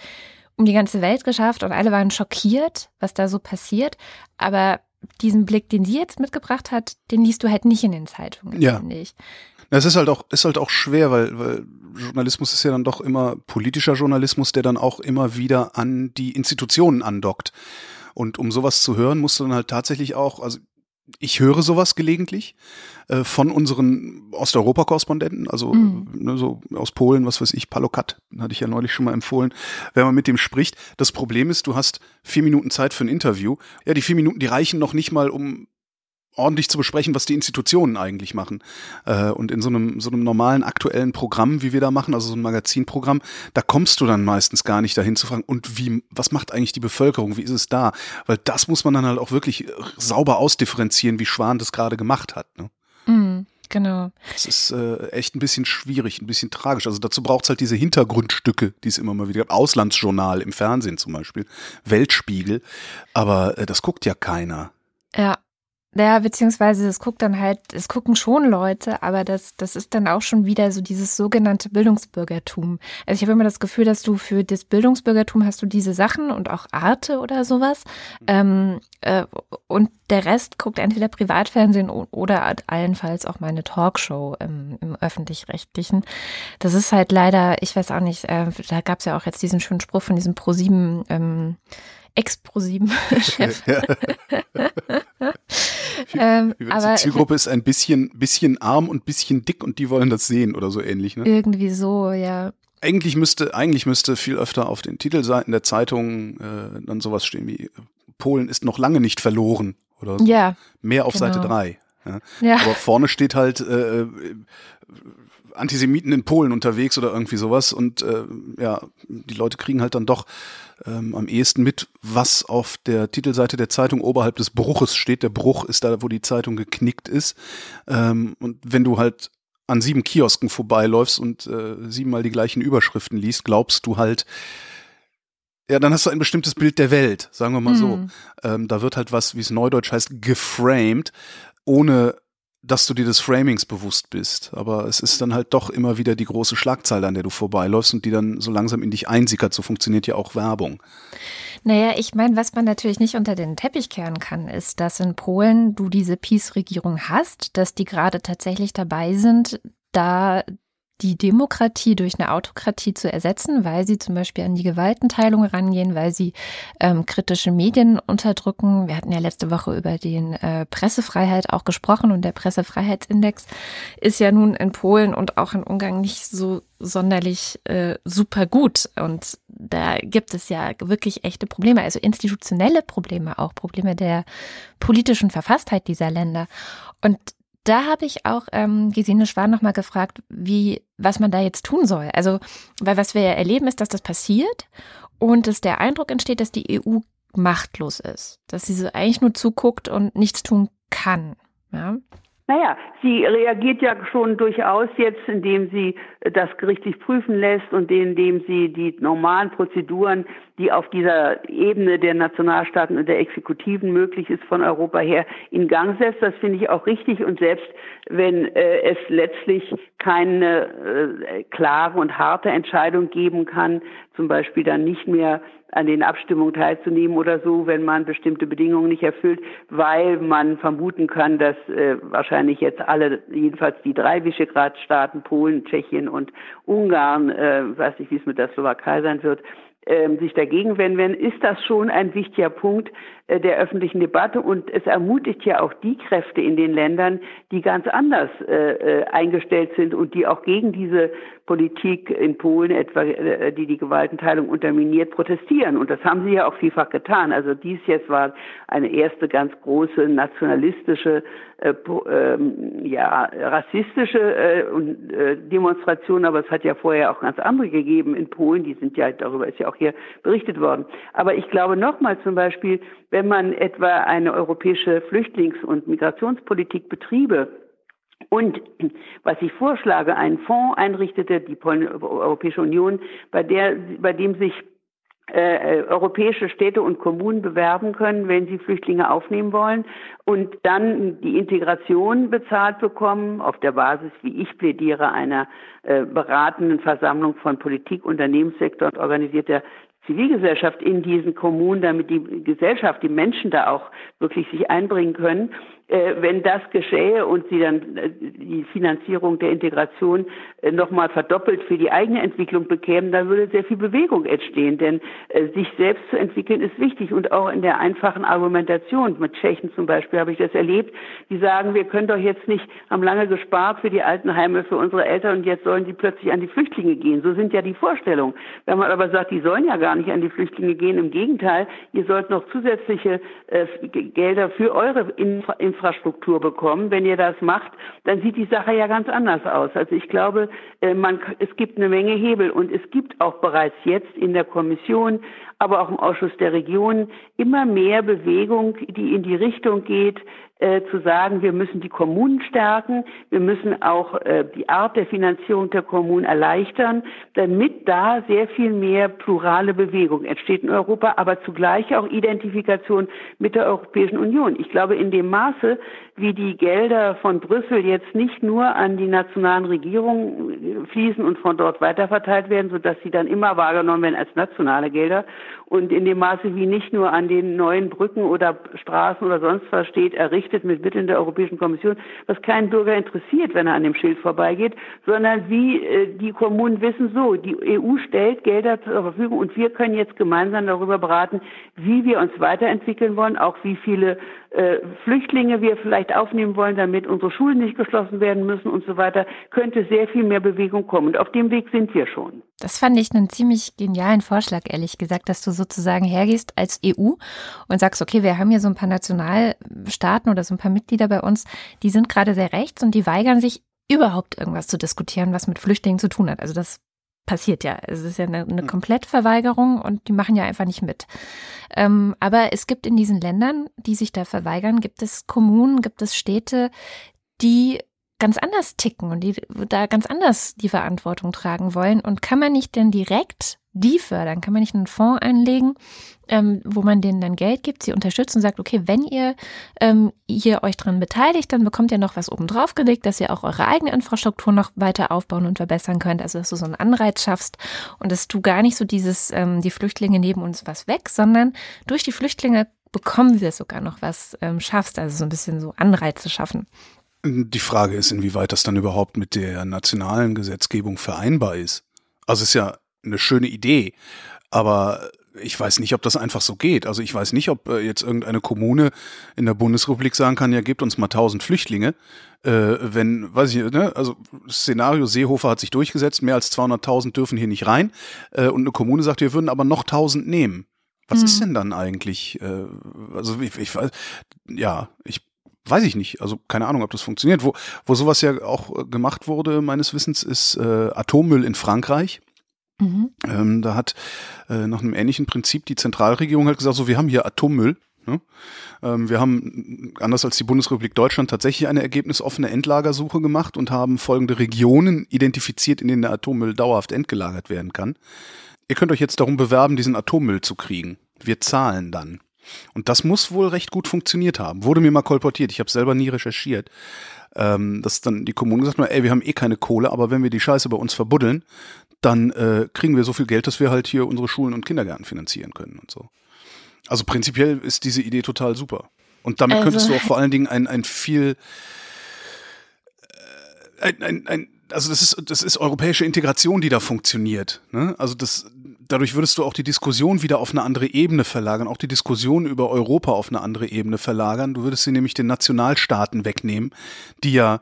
S1: um die ganze Welt geschafft und alle waren schockiert, was da so passiert. Aber diesen Blick, den sie jetzt mitgebracht hat, den liest du halt nicht in den Zeitungen,
S2: ja. finde ich. Es ist halt auch, ist halt auch schwer, weil, weil Journalismus ist ja dann doch immer politischer Journalismus, der dann auch immer wieder an die Institutionen andockt. Und um sowas zu hören, musst du dann halt tatsächlich auch, also ich höre sowas gelegentlich äh, von unseren Osteuropa-Korrespondenten, also mhm. ne, so aus Polen, was weiß ich, Palokat, hatte ich ja neulich schon mal empfohlen, wenn man mit dem spricht. Das Problem ist, du hast vier Minuten Zeit für ein Interview. Ja, die vier Minuten, die reichen noch nicht mal, um ordentlich zu besprechen, was die Institutionen eigentlich machen. Äh, und in so einem, so einem normalen aktuellen Programm, wie wir da machen, also so ein Magazinprogramm, da kommst du dann meistens gar nicht dahin zu fragen, und wie, was macht eigentlich die Bevölkerung, wie ist es da? Weil das muss man dann halt auch wirklich sauber ausdifferenzieren, wie Schwan das gerade gemacht hat. Ne?
S1: Mm. Genau.
S2: Das ist äh, echt ein bisschen schwierig, ein bisschen tragisch. Also dazu braucht es halt diese Hintergrundstücke, die es immer mal wieder gibt. Auslandsjournal im Fernsehen zum Beispiel, Weltspiegel. Aber äh, das guckt ja keiner.
S1: Ja, ja, beziehungsweise es guckt dann halt, es gucken schon Leute, aber das, das ist dann auch schon wieder so dieses sogenannte Bildungsbürgertum. Also ich habe immer das Gefühl, dass du für das Bildungsbürgertum hast du diese Sachen und auch Arte oder sowas. Ähm, äh, und der Rest guckt entweder Privatfernsehen oder allenfalls auch meine Talkshow im, im öffentlich-rechtlichen. Das ist halt leider, ich weiß auch nicht, äh, da gab es ja auch jetzt diesen schönen Spruch von diesem ProSieben ähm, Ex-ProSieben-Chef. <laughs>
S2: ähm, aber die Zielgruppe ist ein bisschen, bisschen arm und bisschen dick und die wollen das sehen oder so ähnlich. Ne?
S1: Irgendwie so, ja.
S2: Eigentlich müsste, eigentlich müsste viel öfter auf den Titelseiten der Zeitungen äh, dann sowas stehen wie Polen ist noch lange nicht verloren oder so.
S1: Ja.
S2: Mehr auf genau. Seite 3. Ja.
S1: ja.
S2: Aber vorne steht halt äh, Antisemiten in Polen unterwegs oder irgendwie sowas und äh, ja, die Leute kriegen halt dann doch ähm, am ehesten mit, was auf der Titelseite der Zeitung oberhalb des Bruches steht. Der Bruch ist da, wo die Zeitung geknickt ist. Ähm, und wenn du halt an sieben Kiosken vorbeiläufst und äh, siebenmal die gleichen Überschriften liest, glaubst du halt, ja, dann hast du ein bestimmtes Bild der Welt, sagen wir mal mhm. so. Ähm, da wird halt was, wie es neudeutsch heißt, geframed, ohne dass du dir des Framings bewusst bist. Aber es ist dann halt doch immer wieder die große Schlagzeile, an der du vorbeiläufst und die dann so langsam in dich einsickert. So funktioniert ja auch Werbung.
S1: Naja, ich meine, was man natürlich nicht unter den Teppich kehren kann, ist, dass in Polen du diese Peace-Regierung hast, dass die gerade tatsächlich dabei sind, da die Demokratie durch eine Autokratie zu ersetzen, weil sie zum Beispiel an die Gewaltenteilung rangehen, weil sie ähm, kritische Medien unterdrücken. Wir hatten ja letzte Woche über den äh, Pressefreiheit auch gesprochen und der Pressefreiheitsindex ist ja nun in Polen und auch in Ungarn nicht so sonderlich äh, super gut. Und da gibt es ja wirklich echte Probleme, also institutionelle Probleme auch, Probleme der politischen Verfasstheit dieser Länder. Und da habe ich auch ähm, Gesine Schwan nochmal gefragt, wie, was man da jetzt tun soll. Also, weil was wir ja erleben, ist, dass das passiert und dass der Eindruck entsteht, dass die EU machtlos ist, dass sie so eigentlich nur zuguckt und nichts tun kann. Ja.
S3: Naja, sie reagiert ja schon durchaus jetzt, indem sie das gerichtlich prüfen lässt und indem sie die normalen Prozeduren, die auf dieser Ebene der Nationalstaaten und der Exekutiven möglich ist, von Europa her in Gang setzt. Das finde ich auch richtig. Und selbst wenn äh, es letztlich keine äh, klare und harte Entscheidung geben kann, zum Beispiel dann nicht mehr an den Abstimmungen teilzunehmen oder so, wenn man bestimmte Bedingungen nicht erfüllt, weil man vermuten kann, dass äh, wahrscheinlich jetzt alle, jedenfalls die drei Visegrad-Staaten, Polen, Tschechien und Ungarn, äh, weiß nicht, wie es mit der Slowakei sein wird, äh, sich dagegen wenden. Werden, ist das schon ein wichtiger Punkt, der öffentlichen Debatte und es ermutigt ja auch die Kräfte in den Ländern, die ganz anders äh, äh, eingestellt sind und die auch gegen diese Politik in Polen etwa, äh, die die Gewaltenteilung unterminiert, protestieren. Und das haben sie ja auch vielfach getan. Also dies jetzt war eine erste ganz große nationalistische, äh, ähm, ja, rassistische äh, Demonstration, aber es hat ja vorher auch ganz andere gegeben in Polen. Die sind ja, darüber ist ja auch hier berichtet worden. Aber ich glaube nochmal zum Beispiel, wenn man etwa eine europäische Flüchtlings- und Migrationspolitik betriebe, und was ich vorschlage, einen Fonds einrichtete, die Europäische Union, bei der, bei dem sich äh, europäische Städte und Kommunen bewerben können, wenn sie Flüchtlinge aufnehmen wollen und dann die Integration bezahlt bekommen auf der Basis, wie ich plädiere, einer äh, beratenden Versammlung von Politik, Unternehmenssektor und organisierter Zivilgesellschaft in diesen Kommunen, damit die Gesellschaft, die Menschen da auch wirklich sich einbringen können. Äh, wenn das geschähe und sie dann äh, die Finanzierung der Integration äh, nochmal verdoppelt für die eigene Entwicklung bekämen, dann würde sehr viel Bewegung entstehen. Denn sich selbst zu entwickeln ist wichtig und auch in der einfachen Argumentation. Mit Tschechen zum Beispiel habe ich das erlebt. Die sagen, wir können doch jetzt nicht, haben lange gespart für die Altenheime, für unsere Eltern und jetzt sollen die plötzlich an die Flüchtlinge gehen. So sind ja die Vorstellungen. Wenn man aber sagt, die sollen ja gar nicht an die Flüchtlinge gehen, im Gegenteil, ihr sollt noch zusätzliche Gelder für eure Infra Infrastruktur bekommen. Wenn ihr das macht, dann sieht die Sache ja ganz anders aus. Also ich glaube, äh, man, es gibt eine Menge Hebel und es gibt auch bereits jetzt in der Kommission, aber auch im Ausschuss der Regionen immer mehr Bewegung, die in die Richtung geht, äh, zu sagen, wir müssen die Kommunen stärken, wir müssen auch äh, die Art der Finanzierung der Kommunen erleichtern, damit da sehr viel mehr plurale Bewegung entsteht in Europa, aber zugleich auch Identifikation mit der Europäischen Union. Ich glaube, in dem Maße, wie die Gelder von Brüssel jetzt nicht nur an die nationalen Regierungen fließen und von dort weiterverteilt werden, sodass sie dann immer wahrgenommen werden als nationale Gelder und in dem Maße, wie nicht nur an den neuen Brücken oder Straßen oder sonst was steht, errichtet mit Mitteln der Europäischen Kommission, was keinen Bürger interessiert, wenn er an dem Schild vorbeigeht, sondern wie äh, die Kommunen wissen so, die EU stellt Gelder zur Verfügung und wir können jetzt gemeinsam darüber beraten, wie wir uns weiterentwickeln wollen, auch wie viele äh, Flüchtlinge wir vielleicht aufnehmen wollen, damit unsere Schulen nicht geschlossen werden müssen und so weiter, könnte sehr viel mehr Bewegung kommen. Und auf dem Weg sind wir schon.
S1: Das fand ich einen ziemlich genialen Vorschlag, ehrlich gesagt, dass du sozusagen hergehst als EU und sagst, okay, wir haben hier so ein paar Nationalstaaten oder so ein paar Mitglieder bei uns, die sind gerade sehr rechts und die weigern sich überhaupt irgendwas zu diskutieren, was mit Flüchtlingen zu tun hat. Also das passiert ja. Es ist ja eine, eine hm. Komplettverweigerung und die machen ja einfach nicht mit. Ähm, aber es gibt in diesen Ländern, die sich da verweigern, gibt es Kommunen, gibt es Städte, die ganz anders ticken und die da ganz anders die Verantwortung tragen wollen. Und kann man nicht denn direkt die fördern? Kann man nicht einen Fonds einlegen, ähm, wo man denen dann Geld gibt, sie unterstützt und sagt, okay, wenn ihr ähm, hier euch dran beteiligt, dann bekommt ihr noch was oben drauf gelegt, dass ihr auch eure eigene Infrastruktur noch weiter aufbauen und verbessern könnt. Also dass du so einen Anreiz schaffst und dass du gar nicht so dieses, ähm, die Flüchtlinge neben uns was weg, sondern durch die Flüchtlinge bekommen wir sogar noch was ähm, schaffst, also so ein bisschen so Anreize schaffen.
S2: Die Frage ist, inwieweit das dann überhaupt mit der nationalen Gesetzgebung vereinbar ist. Also es ist ja eine schöne Idee, aber ich weiß nicht, ob das einfach so geht. Also ich weiß nicht, ob äh, jetzt irgendeine Kommune in der Bundesrepublik sagen kann, ja, gebt uns mal tausend Flüchtlinge. Äh, wenn, weiß ich, ne, also Szenario Seehofer hat sich durchgesetzt, mehr als 200.000 dürfen hier nicht rein. Äh, und eine Kommune sagt, wir würden aber noch tausend nehmen. Was mhm. ist denn dann eigentlich? Äh, also ich, ich weiß, ja, ich weiß ich nicht. Also keine Ahnung, ob das funktioniert. Wo, wo sowas ja auch äh, gemacht wurde, meines Wissens, ist äh, Atommüll in Frankreich. Mhm. Ähm, da hat äh, nach einem ähnlichen Prinzip die Zentralregierung halt gesagt, so wir haben hier Atommüll. Ne? Ähm, wir haben, anders als die Bundesrepublik Deutschland, tatsächlich eine ergebnisoffene Endlagersuche gemacht und haben folgende Regionen identifiziert, in denen der Atommüll dauerhaft entgelagert werden kann. Ihr könnt euch jetzt darum bewerben, diesen Atommüll zu kriegen. Wir zahlen dann. Und das muss wohl recht gut funktioniert haben. Wurde mir mal kolportiert. Ich habe selber nie recherchiert. Ähm, dass dann die Kommune gesagt hat, ey, wir haben eh keine Kohle, aber wenn wir die Scheiße bei uns verbuddeln, dann äh, kriegen wir so viel Geld, dass wir halt hier unsere Schulen und Kindergärten finanzieren können und so. Also prinzipiell ist diese Idee total super. Und damit also, könntest du auch vor allen Dingen ein, ein viel äh, ein, ein, ein, also das ist, das ist europäische Integration, die da funktioniert. Ne? Also das, dadurch würdest du auch die Diskussion wieder auf eine andere Ebene verlagern, auch die Diskussion über Europa auf eine andere Ebene verlagern. Du würdest sie nämlich den Nationalstaaten wegnehmen, die ja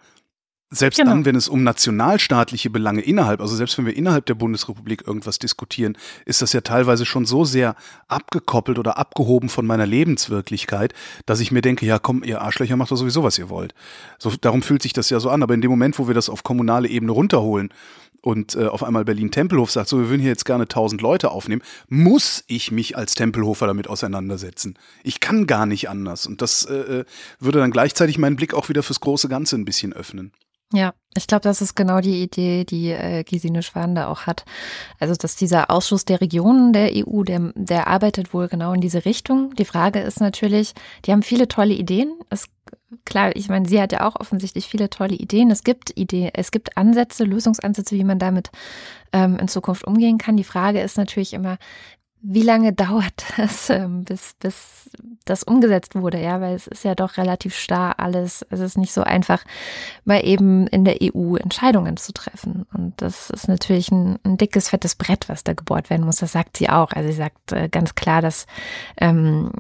S2: selbst genau. dann, wenn es um nationalstaatliche Belange innerhalb, also selbst wenn wir innerhalb der Bundesrepublik irgendwas diskutieren, ist das ja teilweise schon so sehr abgekoppelt oder abgehoben von meiner Lebenswirklichkeit, dass ich mir denke, ja komm, ihr Arschlöcher macht doch sowieso, was ihr wollt. So, darum fühlt sich das ja so an. Aber in dem Moment, wo wir das auf kommunale Ebene runterholen und äh, auf einmal Berlin-Tempelhof sagt, so, wir würden hier jetzt gerne tausend Leute aufnehmen, muss ich mich als Tempelhofer damit auseinandersetzen. Ich kann gar nicht anders. Und das äh, äh würde dann gleichzeitig meinen Blick auch wieder fürs große Ganze ein bisschen öffnen.
S1: Ja, ich glaube, das ist genau die Idee, die äh, Gesine Schwande auch hat. Also, dass dieser Ausschuss der Regionen der EU, der, der arbeitet wohl genau in diese Richtung. Die Frage ist natürlich, die haben viele tolle Ideen. Es, klar, ich meine, sie hat ja auch offensichtlich viele tolle Ideen. Es gibt Ideen, es gibt Ansätze, Lösungsansätze, wie man damit ähm, in Zukunft umgehen kann. Die Frage ist natürlich immer, wie lange dauert <laughs> das, ähm, bis, bis das umgesetzt wurde? Ja, weil es ist ja doch relativ starr alles. Es ist nicht so einfach, mal eben in der EU Entscheidungen zu treffen. Und das ist natürlich ein, ein dickes, fettes Brett, was da gebohrt werden muss. Das sagt sie auch. Also sie sagt äh, ganz klar, dass ähm,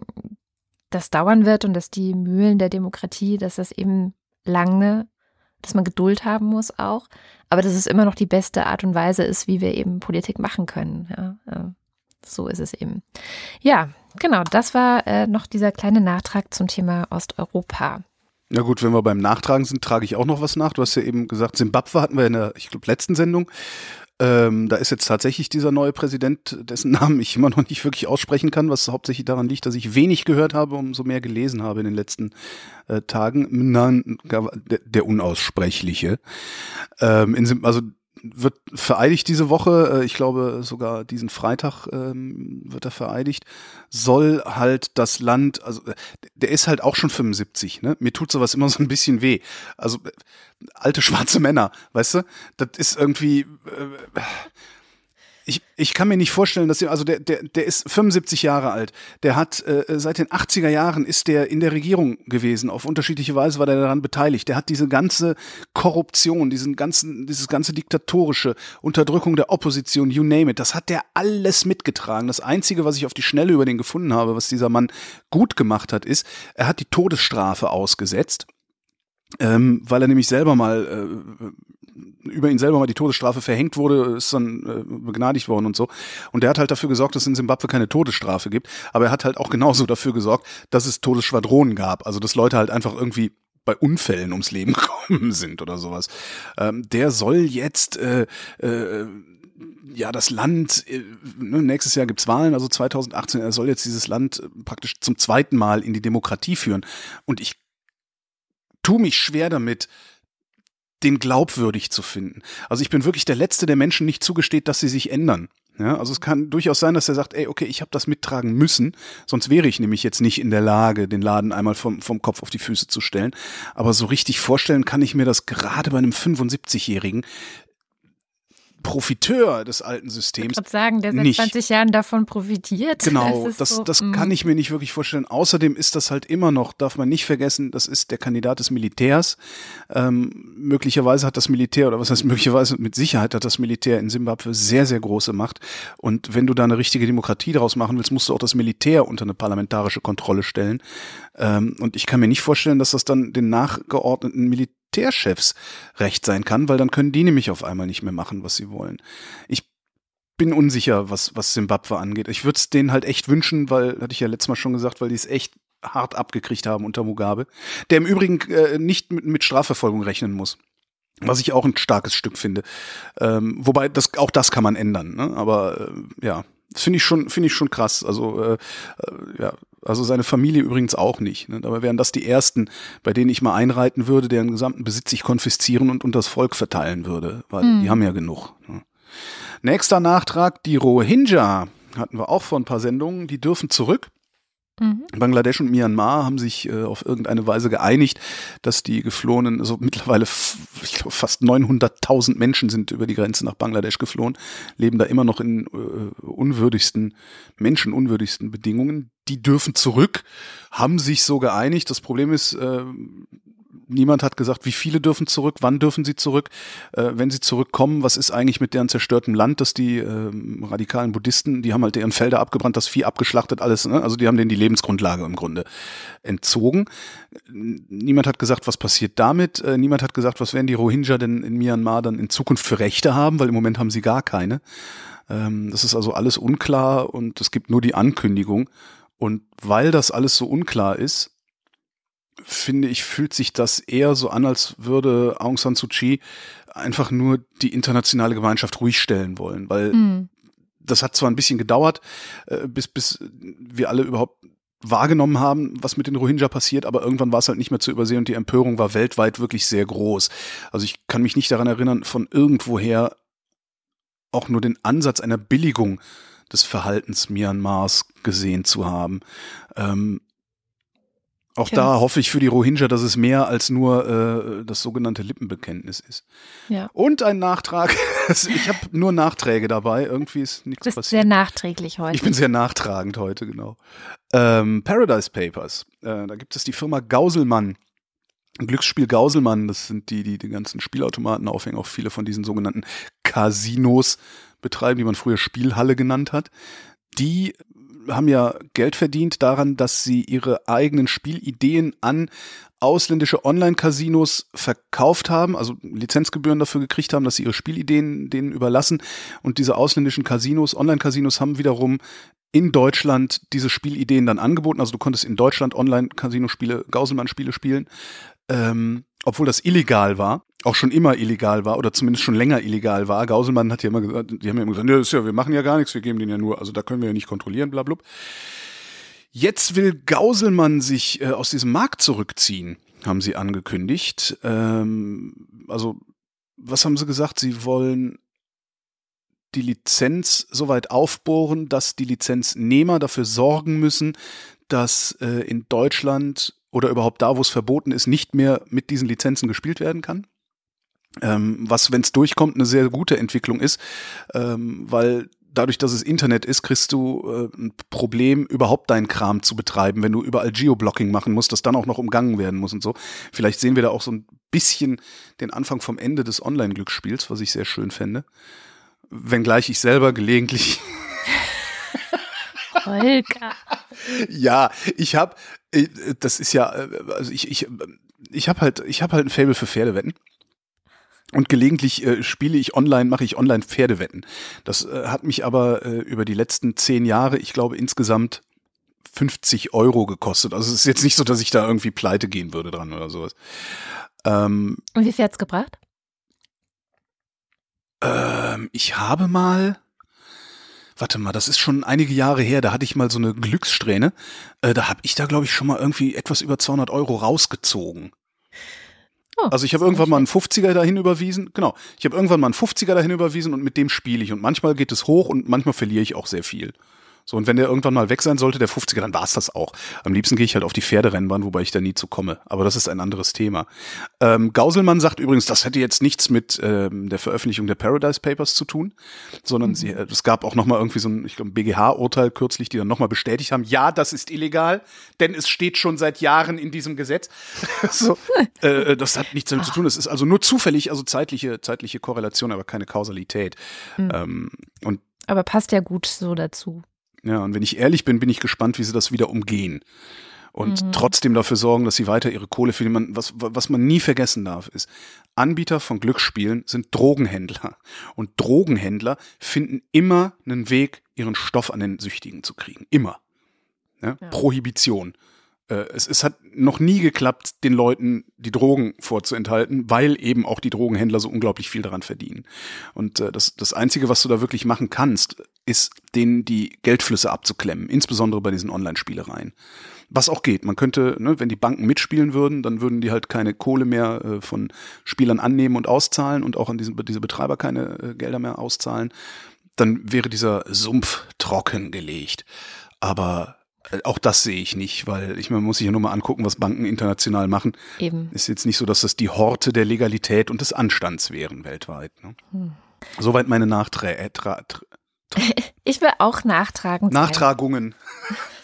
S1: das dauern wird und dass die Mühlen der Demokratie, dass das eben lange, dass man Geduld haben muss auch. Aber dass es immer noch die beste Art und Weise ist, wie wir eben Politik machen können. Ja, so ist es eben. Ja, genau, das war äh, noch dieser kleine Nachtrag zum Thema Osteuropa.
S2: Na gut, wenn wir beim Nachtragen sind, trage ich auch noch was nach. Du hast ja eben gesagt, Simbabwe hatten wir in der, ich glaube, letzten Sendung. Ähm, da ist jetzt tatsächlich dieser neue Präsident, dessen <laughs> Namen ich immer noch nicht wirklich aussprechen kann, was hauptsächlich daran liegt, dass ich wenig gehört habe, umso mehr gelesen habe in den letzten äh, Tagen. Nein, der, der Unaussprechliche. Ähm, in, also wird vereidigt diese Woche, äh, ich glaube sogar diesen Freitag ähm, wird er vereidigt, soll halt das Land, also äh, der ist halt auch schon 75, ne? Mir tut sowas immer <laughs> so ein bisschen weh. Also äh, alte schwarze Männer, weißt du? Das ist irgendwie äh, ich, ich kann mir nicht vorstellen, dass er, also der, der, der ist 75 Jahre alt. Der hat äh, seit den 80er Jahren ist der in der Regierung gewesen. Auf unterschiedliche Weise war der daran beteiligt. Der hat diese ganze Korruption, diesen ganzen, dieses ganze diktatorische, Unterdrückung der Opposition, you name it, das hat der alles mitgetragen. Das Einzige, was ich auf die Schnelle über den gefunden habe, was dieser Mann gut gemacht hat, ist, er hat die Todesstrafe ausgesetzt. Ähm, weil er nämlich selber mal äh, über ihn selber mal die Todesstrafe verhängt wurde, ist dann äh, begnadigt worden und so. Und der hat halt dafür gesorgt, dass es in Simbabwe keine Todesstrafe gibt. Aber er hat halt auch genauso <laughs> dafür gesorgt, dass es Todesschwadronen gab. Also dass Leute halt einfach irgendwie bei Unfällen ums Leben <laughs> gekommen sind oder sowas. Ähm, der soll jetzt äh, äh, ja, das Land, äh, ne, nächstes Jahr gibt's Wahlen, also 2018, er soll jetzt dieses Land äh, praktisch zum zweiten Mal in die Demokratie führen. Und ich tu mich schwer damit, den glaubwürdig zu finden. Also ich bin wirklich der Letzte, der Menschen nicht zugesteht, dass sie sich ändern. Ja, also es kann durchaus sein, dass er sagt, ey, okay, ich habe das mittragen müssen, sonst wäre ich nämlich jetzt nicht in der Lage, den Laden einmal vom, vom Kopf auf die Füße zu stellen. Aber so richtig vorstellen kann ich mir das gerade bei einem 75-Jährigen, Profiteur des alten Systems.
S1: Ich sagen, der seit nicht. 20 Jahren davon profitiert. <laughs>
S2: Genau, das, das, so, das mm. kann ich mir nicht wirklich vorstellen. Außerdem ist das halt immer noch, darf man nicht vergessen, das ist der Kandidat des Militärs. Ähm, möglicherweise hat das Militär, oder was heißt möglicherweise, mit Sicherheit hat das Militär in Simbabwe sehr, sehr große Macht. Und wenn du da eine richtige Demokratie daraus machen willst, musst du auch das Militär unter eine parlamentarische Kontrolle stellen. Ähm, und ich kann mir nicht vorstellen, dass das dann den nachgeordneten Militär Militärchefs recht sein kann, weil dann können die nämlich auf einmal nicht mehr machen, was sie wollen. Ich bin unsicher, was, was Simbabwe angeht. Ich würde es denen halt echt wünschen, weil, hatte ich ja letztes Mal schon gesagt, weil die es echt hart abgekriegt haben unter Mugabe, der im Übrigen äh, nicht mit, mit Strafverfolgung rechnen muss. Was ich auch ein starkes Stück finde. Ähm, wobei, das, auch das kann man ändern. Ne? Aber äh, ja, finde ich schon, finde ich schon krass. Also äh, äh, ja, also seine Familie übrigens auch nicht. Ne? Dabei wären das die ersten, bei denen ich mal einreiten würde, deren gesamten Besitz ich konfiszieren und unter das Volk verteilen würde, weil mhm. die haben ja genug. Ne? Nächster Nachtrag, die Rohingya hatten wir auch vor ein paar Sendungen, die dürfen zurück. Mhm. Bangladesch und Myanmar haben sich äh, auf irgendeine Weise geeinigt, dass die Geflohenen, also mittlerweile ich glaube, fast 900.000 Menschen sind über die Grenze nach Bangladesch geflohen, leben da immer noch in äh, unwürdigsten, menschenunwürdigsten Bedingungen. Die dürfen zurück, haben sich so geeinigt. Das Problem ist, äh, niemand hat gesagt, wie viele dürfen zurück, wann dürfen sie zurück, äh, wenn sie zurückkommen, was ist eigentlich mit deren zerstörtem Land, dass die äh, radikalen Buddhisten, die haben halt deren Felder abgebrannt, das Vieh abgeschlachtet, alles, ne? also die haben denen die Lebensgrundlage im Grunde entzogen. Niemand hat gesagt, was passiert damit, äh, niemand hat gesagt, was werden die Rohingya denn in Myanmar dann in Zukunft für Rechte haben, weil im Moment haben sie gar keine. Ähm, das ist also alles unklar und es gibt nur die Ankündigung. Und weil das alles so unklar ist, finde ich, fühlt sich das eher so an, als würde Aung San Suu Kyi einfach nur die internationale Gemeinschaft ruhig stellen wollen, weil mhm. das hat zwar ein bisschen gedauert, äh, bis, bis wir alle überhaupt wahrgenommen haben, was mit den Rohingya passiert, aber irgendwann war es halt nicht mehr zu übersehen und die Empörung war weltweit wirklich sehr groß. Also ich kann mich nicht daran erinnern, von irgendwoher auch nur den Ansatz einer Billigung des Verhaltens Myanmars gesehen zu haben. Ähm, auch ja. da hoffe ich für die Rohingya, dass es mehr als nur äh, das sogenannte Lippenbekenntnis ist.
S1: Ja.
S2: Und ein Nachtrag. <laughs> ich habe nur Nachträge dabei. Irgendwie ist nichts passiert. Du bist
S1: sehr nachträglich heute.
S2: Ich bin sehr nachtragend heute, genau. Ähm, Paradise Papers. Äh, da gibt es die Firma Gauselmann. Glücksspiel Gauselmann, das sind die, die die ganzen Spielautomaten aufhängen, auch viele von diesen sogenannten Casinos betreiben, die man früher Spielhalle genannt hat. Die haben ja Geld verdient daran, dass sie ihre eigenen Spielideen an ausländische Online-Casinos verkauft haben, also Lizenzgebühren dafür gekriegt haben, dass sie ihre Spielideen denen überlassen. Und diese ausländischen Casinos, Online-Casinos haben wiederum in Deutschland diese Spielideen dann angeboten. Also du konntest in Deutschland Online-Casino-Spiele, Gauselmann-Spiele spielen, ähm, obwohl das illegal war auch schon immer illegal war oder zumindest schon länger illegal war. Gauselmann hat ja immer gesagt, die haben ja immer gesagt, ja, ja, wir machen ja gar nichts, wir geben den ja nur, also da können wir ja nicht kontrollieren, bla, bla. Jetzt will Gauselmann sich äh, aus diesem Markt zurückziehen, haben sie angekündigt. Ähm, also, was haben sie gesagt? Sie wollen die Lizenz soweit aufbohren, dass die Lizenznehmer dafür sorgen müssen, dass äh, in Deutschland oder überhaupt da, wo es verboten ist, nicht mehr mit diesen Lizenzen gespielt werden kann. Ähm, was, wenn es durchkommt, eine sehr gute Entwicklung ist, ähm, weil dadurch, dass es Internet ist, kriegst du äh, ein Problem, überhaupt deinen Kram zu betreiben, wenn du überall Geoblocking machen musst, das dann auch noch umgangen werden muss und so. Vielleicht sehen wir da auch so ein bisschen den Anfang vom Ende des Online-Glücksspiels, was ich sehr schön fände. Wenngleich ich selber gelegentlich.
S1: Holger. <laughs>
S2: ja, ich habe, äh, das ist ja, äh, also ich, ich, ich habe halt, ich habe halt ein Fable für Pferdewetten. Und gelegentlich äh, spiele ich online, mache ich online Pferdewetten. Das äh, hat mich aber äh, über die letzten zehn Jahre, ich glaube insgesamt 50 Euro gekostet. Also es ist jetzt nicht so, dass ich da irgendwie pleite gehen würde dran oder sowas.
S1: Ähm, Und wie viel hat's gebracht?
S2: Ähm, ich habe mal, warte mal, das ist schon einige Jahre her, da hatte ich mal so eine Glückssträhne. Äh, da habe ich da, glaube ich, schon mal irgendwie etwas über 200 Euro rausgezogen. Oh, also ich habe irgendwann mal einen 50er dahin überwiesen. Genau. Ich habe irgendwann mal einen 50er dahin überwiesen und mit dem spiele ich. Und manchmal geht es hoch und manchmal verliere ich auch sehr viel. So, und wenn der irgendwann mal weg sein sollte, der 50er, dann war's das auch. Am liebsten gehe ich halt auf die Pferderennbahn, wobei ich da nie zu komme. Aber das ist ein anderes Thema. Ähm, Gauselmann sagt übrigens, das hätte jetzt nichts mit ähm, der Veröffentlichung der Paradise Papers zu tun, sondern mhm. sie, äh, es gab auch nochmal irgendwie so ein, ich glaube, BGH-Urteil kürzlich, die dann nochmal bestätigt haben, ja, das ist illegal, denn es steht schon seit Jahren in diesem Gesetz. <laughs> so, äh, das hat nichts damit zu tun. Es ist also nur zufällig, also zeitliche, zeitliche Korrelation, aber keine Kausalität. Mhm. Ähm, und
S1: aber passt ja gut so dazu.
S2: Ja, und wenn ich ehrlich bin, bin ich gespannt, wie sie das wieder umgehen. Und mhm. trotzdem dafür sorgen, dass sie weiter ihre Kohle für man, was, was man nie vergessen darf, ist, Anbieter von Glücksspielen sind Drogenhändler. Und Drogenhändler finden immer einen Weg, ihren Stoff an den Süchtigen zu kriegen. Immer. Ja? Ja. Prohibition. Äh, es, es hat noch nie geklappt, den Leuten die Drogen vorzuenthalten, weil eben auch die Drogenhändler so unglaublich viel daran verdienen. Und äh, das, das Einzige, was du da wirklich machen kannst, ist, denen die Geldflüsse abzuklemmen, insbesondere bei diesen Online-Spielereien. Was auch geht. Man könnte, ne, wenn die Banken mitspielen würden, dann würden die halt keine Kohle mehr äh, von Spielern annehmen und auszahlen und auch an diesen, diese Betreiber keine äh, Gelder mehr auszahlen. Dann wäre dieser Sumpf trocken gelegt. Aber auch das sehe ich nicht, weil ich man muss sich ja nur mal angucken, was Banken international machen.
S1: Eben.
S2: Ist jetzt nicht so, dass das die Horte der Legalität und des Anstands wären weltweit. Ne? Hm. Soweit meine Nachträ äh, <laughs>
S1: Ich will auch nachtragen.
S2: Nachtragungen. <laughs>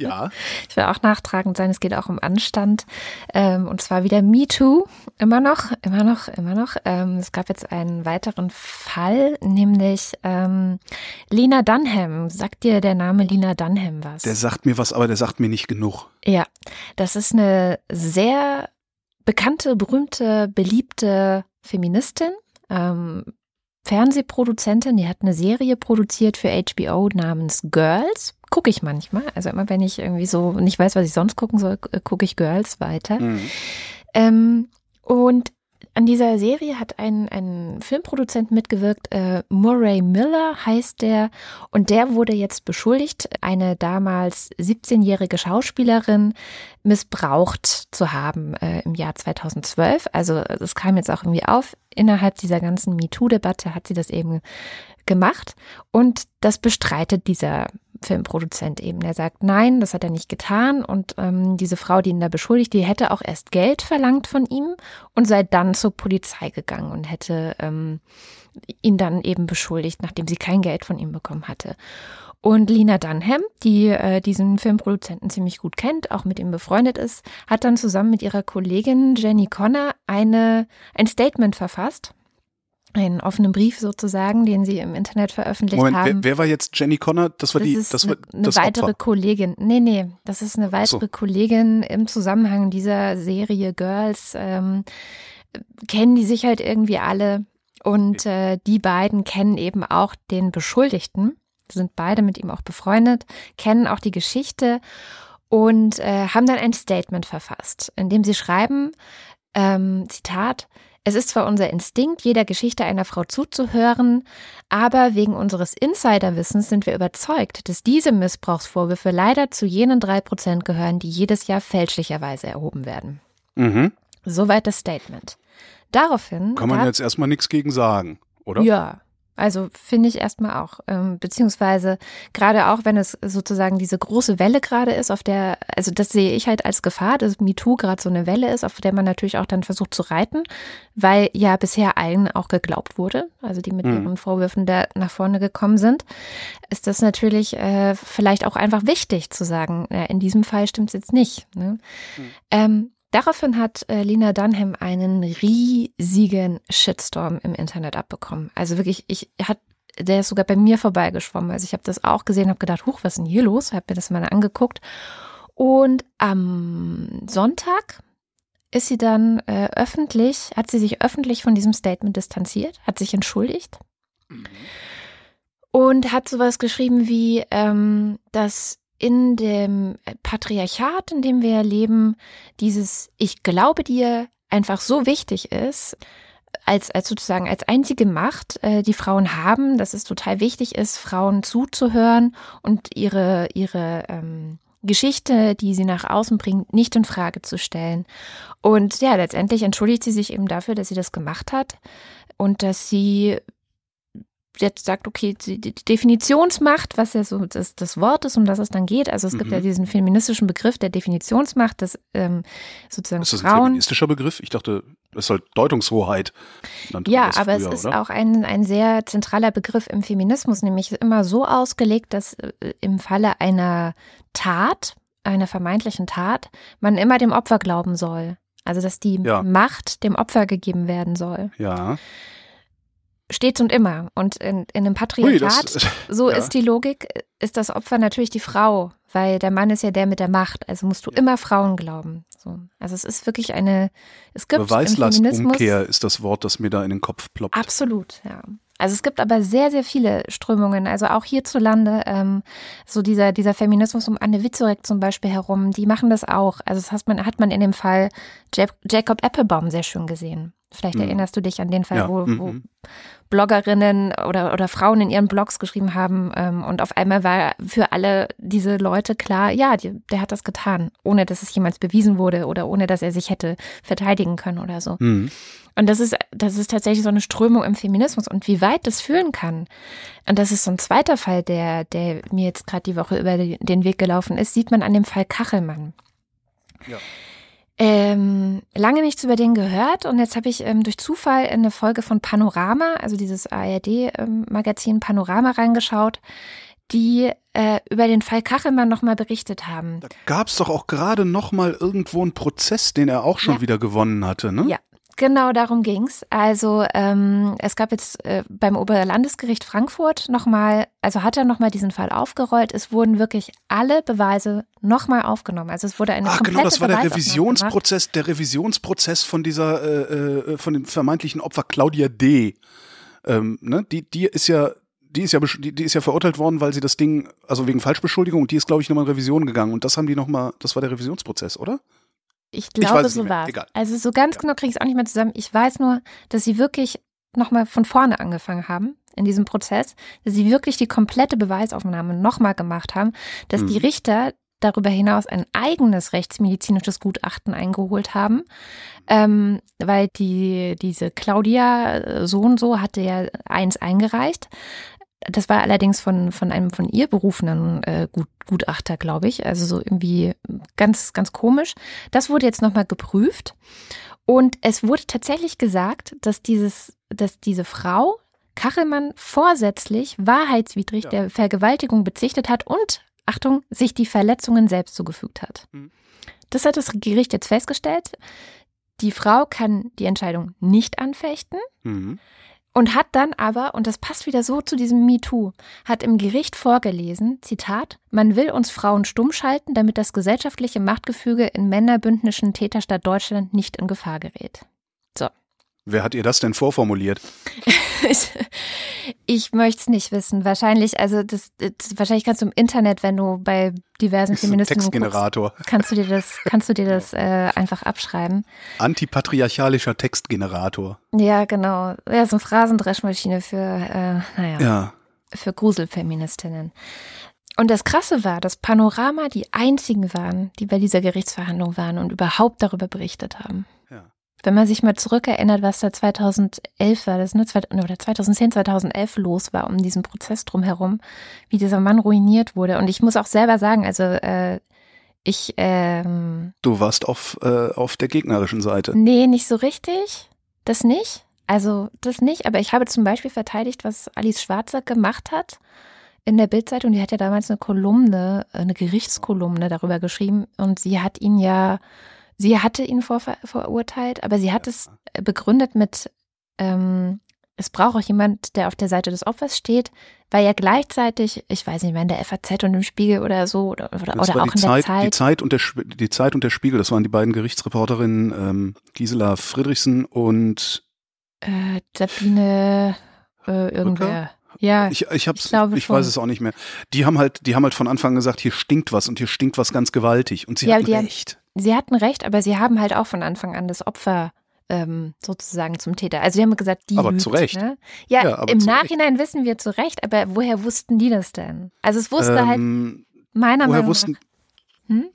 S2: Ja.
S1: Ich will auch nachtragend sein. Es geht auch um Anstand. Ähm, und zwar wieder MeToo. Immer noch, immer noch, immer noch. Ähm, es gab jetzt einen weiteren Fall, nämlich ähm, Lina Dunham. Sagt dir der Name Lina Dunham was?
S2: Der sagt mir was, aber der sagt mir nicht genug.
S1: Ja, das ist eine sehr bekannte, berühmte, beliebte Feministin. Ähm, Fernsehproduzentin, die hat eine Serie produziert für HBO namens Girls gucke ich manchmal. Also immer wenn ich irgendwie so nicht weiß, was ich sonst gucken soll, gucke ich Girls weiter. Mhm. Ähm, und an dieser Serie hat ein, ein Filmproduzent mitgewirkt, äh, Murray Miller heißt der, und der wurde jetzt beschuldigt, eine damals 17-jährige Schauspielerin missbraucht zu haben äh, im Jahr 2012. Also das kam jetzt auch irgendwie auf. Innerhalb dieser ganzen MeToo-Debatte hat sie das eben gemacht und das bestreitet dieser Filmproduzent eben. Der sagt, nein, das hat er nicht getan. Und ähm, diese Frau, die ihn da beschuldigt, die hätte auch erst Geld verlangt von ihm und sei dann zur Polizei gegangen und hätte ähm, ihn dann eben beschuldigt, nachdem sie kein Geld von ihm bekommen hatte. Und Lina Dunham, die äh, diesen Filmproduzenten ziemlich gut kennt, auch mit ihm befreundet ist, hat dann zusammen mit ihrer Kollegin Jenny Connor eine, ein Statement verfasst einen offenen Brief sozusagen, den sie im Internet veröffentlicht Moment, haben.
S2: Wer, wer war jetzt Jenny Connor? Das war
S1: das
S2: die, das
S1: war
S2: eine, das
S1: weitere
S2: Opfer.
S1: Kollegin. Nee, nee, das ist eine weitere so. Kollegin im Zusammenhang dieser Serie Girls. Ähm, kennen die sich halt irgendwie alle und äh, die beiden kennen eben auch den Beschuldigten, sind beide mit ihm auch befreundet, kennen auch die Geschichte und äh, haben dann ein Statement verfasst, in dem sie schreiben, ähm, Zitat, es ist zwar unser Instinkt, jeder Geschichte einer Frau zuzuhören, aber wegen unseres Insiderwissens sind wir überzeugt, dass diese Missbrauchsvorwürfe leider zu jenen drei Prozent gehören, die jedes Jahr fälschlicherweise erhoben werden. Mhm. Soweit das Statement. Daraufhin.
S2: Kann man jetzt erstmal nichts gegen sagen, oder?
S1: Ja, also finde ich erstmal auch. Ähm, beziehungsweise gerade auch, wenn es sozusagen diese große Welle gerade ist, auf der, also das sehe ich halt als Gefahr, dass MeToo gerade so eine Welle ist, auf der man natürlich auch dann versucht zu reiten, weil ja bisher allen auch geglaubt wurde, also die mit mhm. ihren Vorwürfen da nach vorne gekommen sind, ist das natürlich äh, vielleicht auch einfach wichtig zu sagen, äh, in diesem Fall stimmt es jetzt nicht. Ne? Mhm. Ähm, Daraufhin hat äh, Lina Dunham einen riesigen Shitstorm im Internet abbekommen. Also wirklich, ich hat der ist sogar bei mir vorbeigeschwommen. Also ich habe das auch gesehen, habe gedacht, huch, was ist denn hier los? Habe mir das mal angeguckt. Und am Sonntag ist sie dann äh, öffentlich, hat sie sich öffentlich von diesem Statement distanziert, hat sich entschuldigt mhm. und hat sowas geschrieben wie, ähm, dass in dem Patriarchat, in dem wir leben, dieses Ich glaube dir einfach so wichtig ist, als, als sozusagen als einzige Macht, äh, die Frauen haben, dass es total wichtig ist, Frauen zuzuhören und ihre, ihre, ähm, Geschichte, die sie nach außen bringt, nicht in Frage zu stellen. Und ja, letztendlich entschuldigt sie sich eben dafür, dass sie das gemacht hat und dass sie jetzt sagt, okay, die Definitionsmacht, was ja so das, das Wort ist, um das es dann geht. Also es mhm. gibt ja mhm. diesen feministischen Begriff der Definitionsmacht, dass ähm, sozusagen
S2: ist das
S1: Frauen.
S2: ein feministischer Begriff? Ich dachte, es ist halt Deutungshoheit.
S1: Ja, aber früher, es ist
S2: oder?
S1: auch ein, ein sehr zentraler Begriff im Feminismus, nämlich immer so ausgelegt, dass äh, im Falle einer Tat, einer vermeintlichen Tat, man immer dem Opfer glauben soll. Also dass die ja. Macht dem Opfer gegeben werden soll.
S2: Ja.
S1: Stets und immer. Und in, in einem Patriarchat, Ui, das, <laughs> so ja. ist die Logik, ist das Opfer natürlich die Frau, weil der Mann ist ja der mit der Macht. Also musst du immer Frauen glauben. So. Also es ist wirklich eine, es gibt
S2: Beweislastumkehr ist das Wort, das mir da in den Kopf ploppt.
S1: Absolut, ja. Also es gibt aber sehr, sehr viele Strömungen, also auch hierzulande, ähm, so dieser, dieser Feminismus um Anne Witzorek zum Beispiel herum, die machen das auch. Also das hat man, hat man in dem Fall Jacob Applebaum sehr schön gesehen. Vielleicht mhm. erinnerst du dich an den Fall, ja. wo, wo mhm. Bloggerinnen oder, oder Frauen in ihren Blogs geschrieben haben ähm, und auf einmal war für alle diese Leute klar, ja, die, der hat das getan, ohne dass es jemals bewiesen wurde oder ohne dass er sich hätte verteidigen können oder so. Mhm. Und das ist, das ist tatsächlich so eine Strömung im Feminismus und wie weit das führen kann. Und das ist so ein zweiter Fall, der, der mir jetzt gerade die Woche über den Weg gelaufen ist, sieht man an dem Fall Kachelmann. Ja. Ähm, lange nichts über den gehört und jetzt habe ich ähm, durch Zufall in eine Folge von Panorama, also dieses ARD-Magazin ähm, Panorama reingeschaut, die äh, über den Fall Kachelmann nochmal berichtet haben.
S2: Da gab es doch auch gerade nochmal irgendwo einen Prozess, den er auch schon ja. wieder gewonnen hatte, ne?
S1: Ja, Genau darum ging's. Also ähm, es gab jetzt äh, beim Oberlandesgericht Frankfurt nochmal, also hat er nochmal diesen Fall aufgerollt. Es wurden wirklich alle Beweise nochmal aufgenommen. Also es wurde eine Ach genau,
S2: das war der Revisionsprozess, der Revisionsprozess von dieser, äh, äh, von dem vermeintlichen Opfer Claudia D. Ähm, ne? die, die ist ja die ist ja die, die ist ja verurteilt worden, weil sie das Ding, also wegen Falschbeschuldigung, und die ist, glaube ich, nochmal in Revision gegangen. Und das haben die nochmal, das war der Revisionsprozess, oder?
S1: Ich glaube, ich so war es. Also so ganz ja. genau kriege ich es auch nicht mehr zusammen. Ich weiß nur, dass sie wirklich nochmal von vorne angefangen haben in diesem Prozess, dass sie wirklich die komplette Beweisaufnahme nochmal gemacht haben, dass mhm. die Richter darüber hinaus ein eigenes rechtsmedizinisches Gutachten eingeholt haben, ähm, weil die diese Claudia äh, so und so hatte ja eins eingereicht, das war allerdings von, von einem von ihr berufenen äh, Gut, Gutachter, glaube ich. Also so irgendwie ganz, ganz komisch. Das wurde jetzt nochmal geprüft. Und es wurde tatsächlich gesagt, dass dieses, dass diese Frau Kachelmann vorsätzlich wahrheitswidrig ja. der Vergewaltigung bezichtet hat und, Achtung, sich die Verletzungen selbst zugefügt hat. Mhm. Das hat das Gericht jetzt festgestellt. Die Frau kann die Entscheidung nicht anfechten. Mhm. Und hat dann aber, und das passt wieder so zu diesem MeToo, hat im Gericht vorgelesen, Zitat, man will uns Frauen stumm schalten, damit das gesellschaftliche Machtgefüge in männerbündnischen Täterstadt Deutschland nicht in Gefahr gerät. So.
S2: Wer hat ihr das denn vorformuliert?
S1: ich, <laughs> ich möchte es nicht wissen. Wahrscheinlich, also das, das, wahrscheinlich kannst du im Internet, wenn du bei diversen Feministen
S2: Textgenerator.
S1: Guckst, <laughs> kannst du dir das, kannst du dir <laughs> das äh, einfach abschreiben.
S2: Antipatriarchalischer Textgenerator.
S1: Ja, genau. Ja, so eine Phrasendreschmaschine für, äh, naja, ja. für Gruselfeministinnen. Und das Krasse war, dass Panorama die einzigen waren, die bei dieser Gerichtsverhandlung waren und überhaupt darüber berichtet haben. Wenn man sich mal zurückerinnert, was da 2011 war, das ne, oder 2010, 2011 los war um diesen Prozess drumherum, wie dieser Mann ruiniert wurde. Und ich muss auch selber sagen, also äh, ich. Ähm,
S2: du warst auf, äh, auf der gegnerischen Seite.
S1: Nee, nicht so richtig. Das nicht. Also das nicht. Aber ich habe zum Beispiel verteidigt, was Alice Schwarzer gemacht hat in der Bildzeitung. Die hat ja damals eine Kolumne, eine Gerichtskolumne darüber geschrieben. Und sie hat ihn ja Sie hatte ihn vor, verurteilt, aber sie hat es begründet mit, ähm, es braucht auch jemand, der auf der Seite des Opfers steht, weil ja gleichzeitig, ich weiß nicht mehr, in der FAZ und im Spiegel oder so, oder, oder, oder auch in
S2: Zeit,
S1: der Zeit.
S2: Die Zeit, und der, die Zeit und der Spiegel, das waren die beiden Gerichtsreporterinnen ähm, Gisela Friedrichsen und
S1: äh, Sabine äh, irgendwer. Rücker? Ja,
S2: ich, ich, hab's, ich, glaube ich weiß es auch nicht mehr. Die haben halt, die haben halt von Anfang gesagt, hier stinkt was und hier stinkt was ganz gewaltig. Und sie ja, hatten recht.
S1: Sie hatten recht, aber sie haben halt auch von Anfang an das Opfer ähm, sozusagen zum Täter. Also sie haben gesagt, die
S2: Aber
S1: lügt,
S2: zu Recht.
S1: Ne? Ja, ja im Nachhinein Recht. wissen wir zu Recht, aber woher wussten die das denn? Also es wusste halt ähm, halt meiner Meinung
S2: wussten,
S1: nach. Hm?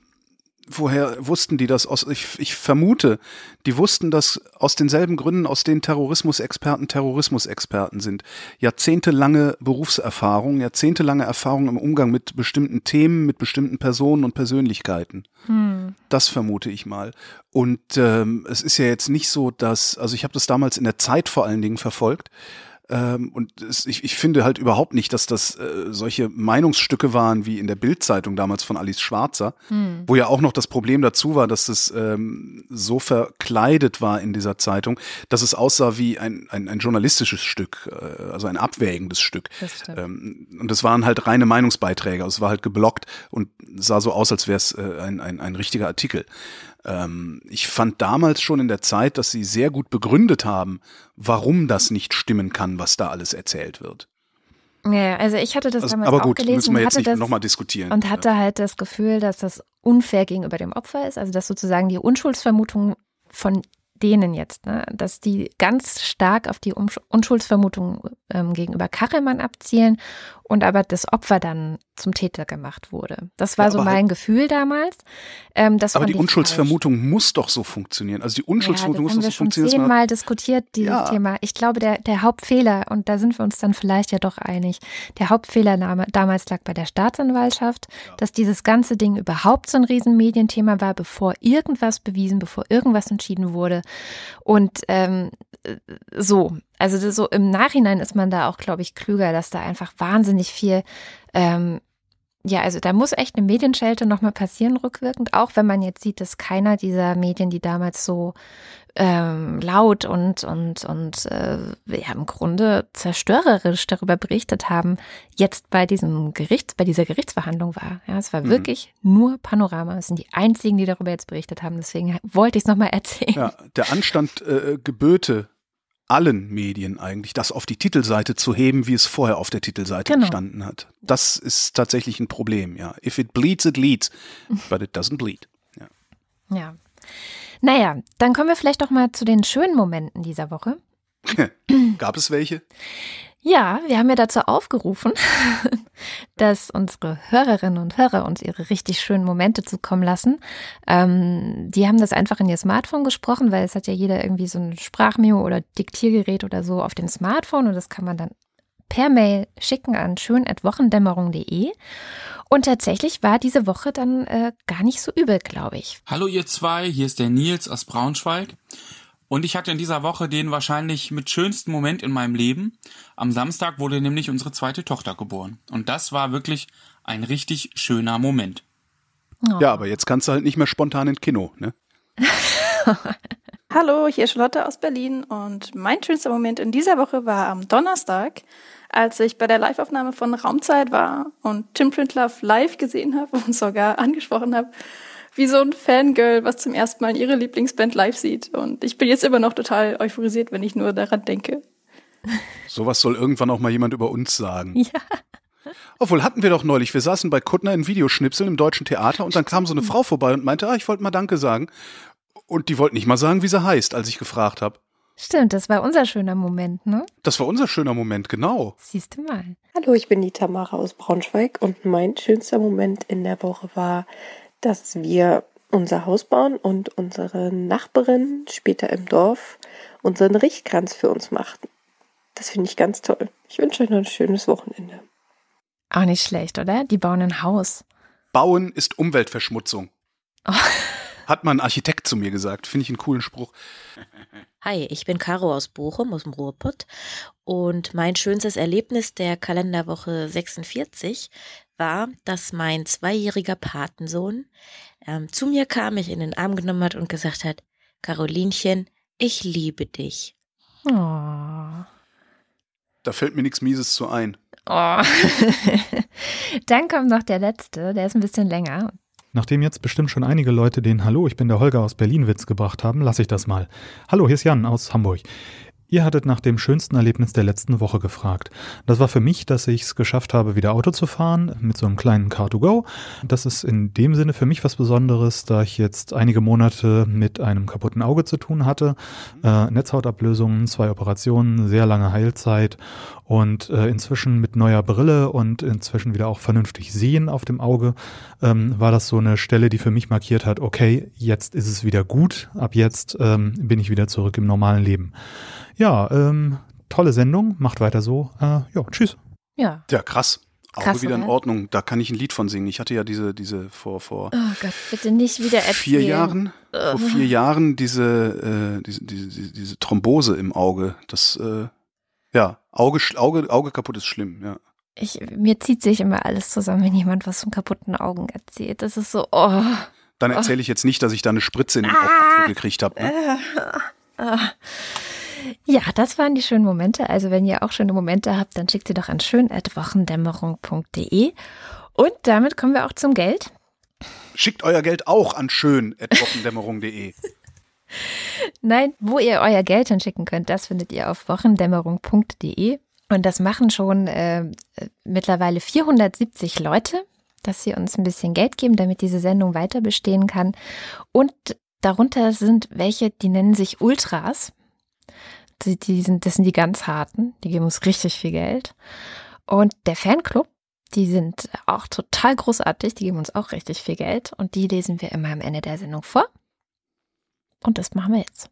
S2: Woher wussten die das aus? Ich, ich vermute, die wussten das aus denselben Gründen, aus denen Terrorismusexperten Terrorismusexperten sind. Jahrzehntelange Berufserfahrung, jahrzehntelange Erfahrung im Umgang mit bestimmten Themen, mit bestimmten Personen und Persönlichkeiten. Hm. Das vermute ich mal. Und ähm, es ist ja jetzt nicht so, dass, also ich habe das damals in der Zeit vor allen Dingen verfolgt. Ähm, und es, ich, ich finde halt überhaupt nicht, dass das äh, solche Meinungsstücke waren wie in der Bildzeitung damals von Alice Schwarzer, hm. wo ja auch noch das Problem dazu war, dass es ähm, so verkleidet war in dieser Zeitung, dass es aussah wie ein, ein, ein journalistisches Stück, äh, also ein abwägendes Stück. Ähm, und es waren halt reine Meinungsbeiträge, also es war halt geblockt und sah so aus, als wäre es äh, ein, ein, ein richtiger Artikel. Ähm, ich fand damals schon in der Zeit, dass sie sehr gut begründet haben, warum das nicht stimmen kann, was da alles erzählt wird.
S1: Ja, also ich hatte das also,
S2: damals aber gut,
S1: auch gelesen
S2: müssen wir jetzt
S1: nicht
S2: nochmal diskutieren.
S1: Und hatte ja. halt das Gefühl, dass das unfair gegenüber dem Opfer ist, also dass sozusagen die Unschuldsvermutung von denen jetzt, ne, dass die ganz stark auf die Unschuldsvermutung ähm, gegenüber Kachelmann abzielen und aber das Opfer dann zum Täter gemacht wurde. Das war ja, so mein halt, Gefühl damals.
S2: Ähm, das aber die Unschuldsvermutung falsch. muss doch so funktionieren. Also die Unschuldsvermutung
S1: ja,
S2: muss doch
S1: so funktionieren. Wir haben zehnmal diskutiert, dieses ja. Thema. Ich glaube, der, der Hauptfehler, und da sind wir uns dann vielleicht ja doch einig, der Hauptfehler damals lag bei der Staatsanwaltschaft, dass dieses ganze Ding überhaupt so ein Riesenmedienthema war, bevor irgendwas bewiesen, bevor irgendwas entschieden wurde. Und ähm, so, also so im Nachhinein ist man da auch, glaube ich, klüger, dass da einfach wahnsinnig viel ähm, ja, also da muss echt eine Medienschelte nochmal passieren, rückwirkend, auch wenn man jetzt sieht, dass keiner dieser Medien, die damals so ähm, laut und, und, und äh, ja, im Grunde zerstörerisch darüber berichtet haben, jetzt bei diesem Gerichts, bei dieser Gerichtsverhandlung war. Ja, es war mhm. wirklich nur Panorama. Es sind die einzigen, die darüber jetzt berichtet haben. Deswegen wollte ich es nochmal erzählen.
S2: Ja, der Anstand äh, geböte allen Medien eigentlich, das auf die Titelseite zu heben, wie es vorher auf der Titelseite genau. gestanden hat. Das ist tatsächlich ein Problem, ja. If it bleeds, it leads, <laughs> but it doesn't bleed. Ja.
S1: ja. Naja, dann kommen wir vielleicht doch mal zu den schönen Momenten dieser Woche. <laughs>
S2: Gab es welche?
S1: Ja, wir haben ja dazu aufgerufen, <laughs> dass unsere Hörerinnen und Hörer uns ihre richtig schönen Momente zukommen lassen. Ähm, die haben das einfach in ihr Smartphone gesprochen, weil es hat ja jeder irgendwie so ein Sprachmemo oder Diktiergerät oder so auf dem Smartphone und das kann man dann per Mail schicken an schön.wochendämmerung.de. Und tatsächlich war diese Woche dann äh, gar nicht so übel, glaube ich.
S4: Hallo ihr zwei, hier ist der Nils aus Braunschweig. Und ich hatte in dieser Woche den wahrscheinlich mit schönsten Moment in meinem Leben. Am Samstag wurde nämlich unsere zweite Tochter geboren. Und das war wirklich ein richtig schöner Moment.
S2: Oh. Ja, aber jetzt kannst du halt nicht mehr spontan ins Kino, ne? <laughs>
S5: Hallo, hier ist Charlotte aus Berlin und mein schönster Moment in dieser Woche war am Donnerstag, als ich bei der Liveaufnahme von Raumzeit war und Tim Printlove live gesehen habe und sogar angesprochen habe wie so ein Fangirl, was zum ersten Mal ihre Lieblingsband live sieht. Und ich bin jetzt immer noch total euphorisiert, wenn ich nur daran denke.
S2: Sowas soll irgendwann auch mal jemand über uns sagen.
S1: Ja.
S2: Obwohl hatten wir doch neulich, wir saßen bei Kuttner in Videoschnipseln im Deutschen Theater und dann kam so eine Frau vorbei und meinte, ah, ich wollte mal Danke sagen. Und die wollte nicht mal sagen, wie sie heißt, als ich gefragt habe.
S1: Stimmt, das war unser schöner Moment, ne?
S2: Das war unser schöner Moment, genau.
S1: Siehst du mal.
S6: Hallo, ich bin die Tamara aus Braunschweig und mein schönster Moment in der Woche war, dass wir unser Haus bauen und unsere Nachbarin später im Dorf unseren Riechkranz für uns machten. Das finde ich ganz toll. Ich wünsche euch noch ein schönes Wochenende.
S1: Auch nicht schlecht, oder? Die bauen ein Haus.
S2: Bauen ist Umweltverschmutzung. Oh. <laughs> Hat mal ein Architekt zu mir gesagt. Finde ich einen coolen Spruch.
S7: Hi, ich bin Caro aus Bochum, aus dem Ruhrpott. Und mein schönstes Erlebnis der Kalenderwoche 46 war, dass mein zweijähriger Patensohn ähm, zu mir kam, mich in den Arm genommen hat und gesagt hat, Carolinchen, ich liebe dich.
S1: Oh.
S2: Da fällt mir nichts Mieses zu ein.
S1: Oh. <laughs> Dann kommt noch der letzte, der ist ein bisschen länger.
S8: Nachdem jetzt bestimmt schon einige Leute den Hallo, ich bin der Holger aus Berlin Witz gebracht haben, lasse ich das mal. Hallo, hier ist Jan aus Hamburg. Ihr hattet nach dem schönsten Erlebnis der letzten Woche gefragt. Das war für mich, dass ich es geschafft habe, wieder Auto zu fahren mit so einem kleinen Car2Go. Das ist in dem Sinne für mich was Besonderes, da ich jetzt einige Monate mit einem kaputten Auge zu tun hatte. Äh, Netzhautablösungen, zwei Operationen, sehr lange Heilzeit und äh, inzwischen mit neuer Brille und inzwischen wieder auch vernünftig sehen auf dem Auge, ähm, war das so eine Stelle, die für mich markiert hat, okay, jetzt ist es wieder gut, ab jetzt ähm, bin ich wieder zurück im normalen Leben. Ja, ähm, tolle Sendung, macht weiter so. Äh, ja, tschüss.
S1: Ja.
S2: Ja, krass. Auge
S1: Krass,
S2: wieder in
S1: oder?
S2: Ordnung. Da kann ich ein Lied von singen. Ich hatte ja diese, diese vor, vor
S1: Oh Gott, bitte nicht wieder erzählen.
S2: vier Jahren, vor vier Jahren diese, äh, diese, diese, diese, diese Thrombose im Auge. Das, äh, ja, Auge, Auge, Auge kaputt ist schlimm, ja.
S1: Ich, mir zieht sich immer alles zusammen, wenn jemand was von kaputten Augen erzählt. Das ist so, oh.
S2: Dann erzähle ich jetzt nicht, dass ich da eine Spritze in den Augapfel gekriegt habe. Ne?
S1: Ah. Ja, das waren die schönen Momente. Also wenn ihr auch schöne Momente habt, dann schickt sie doch an schön.wochendämmerung.de. Und damit kommen wir auch zum Geld.
S2: Schickt euer Geld auch an schön.wockendämmerung.de.
S1: Nein, wo ihr euer Geld hinschicken könnt, das findet ihr auf wochendämmerung.de. Und das machen schon äh, mittlerweile 470 Leute, dass sie uns ein bisschen Geld geben, damit diese Sendung weiter bestehen kann. Und darunter sind welche, die nennen sich Ultras. Die, die sind, das sind die ganz harten, die geben uns richtig viel Geld. Und der Fanclub, die sind auch total großartig, die geben uns auch richtig viel Geld. Und die lesen wir immer am Ende der Sendung vor. Und das machen wir jetzt.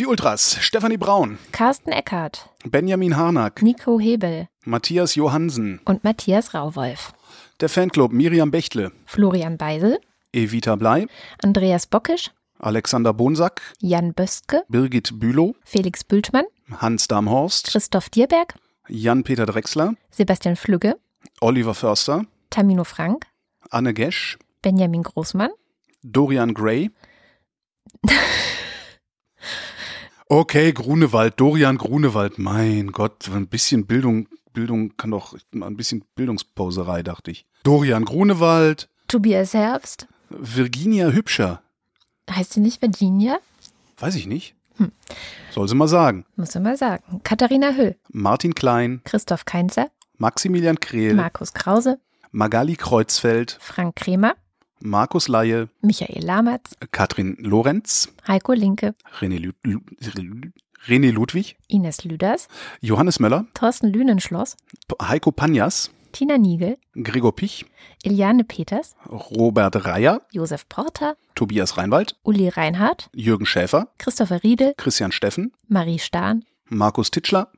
S2: Die Ultras, Stefanie Braun,
S1: Carsten Eckert,
S2: Benjamin Harnack,
S1: Nico Hebel
S2: Matthias Johansen,
S1: und Matthias Rauwolf.
S2: der Fanclub Miriam Bechtle,
S1: Florian Beisel,
S2: Evita Blei,
S1: Andreas Bockisch,
S2: Alexander Bonsack,
S1: Jan Böstke,
S2: Birgit Bülow,
S1: Felix Bültmann,
S2: Hans Damhorst,
S1: Christoph Dierberg,
S2: Jan-Peter Drechsler,
S1: Sebastian Flügge,
S2: Oliver Förster,
S1: Tamino Frank,
S2: Anne Gesch,
S1: Benjamin Großmann,
S2: Dorian Gray. <laughs> Okay, Grunewald, Dorian Grunewald, mein Gott, ein bisschen Bildung, Bildung kann doch, ein bisschen Bildungsposerei, dachte ich. Dorian Grunewald,
S1: Tobias Herbst,
S2: Virginia Hübscher,
S1: heißt sie nicht Virginia?
S2: weiß ich nicht. Soll sie mal sagen.
S1: Muss man mal sagen. Katharina Hüll,
S2: Martin Klein,
S1: Christoph Keinzer,
S2: Maximilian Krehl,
S1: Markus Krause,
S2: Magali Kreuzfeld,
S1: Frank Kremer,
S2: Markus Laie,
S1: Michael Lamertz,
S2: Katrin Lorenz,
S1: Heiko Linke,
S2: René, Lü Lü René Ludwig,
S1: Ines Lüders,
S2: Johannes Möller,
S1: Thorsten Lünenschloss,
S2: Heiko Panjas,
S1: Tina Niegel,
S2: Gregor Pich,
S1: Iliane Peters,
S2: Robert Reyer,
S1: Josef Porter,
S2: Tobias Reinwald,
S1: Uli Reinhardt,
S2: Jürgen Schäfer,
S1: Christopher Riedel,
S2: Christian Steffen,
S1: Marie Stahn,
S2: Markus Titschler,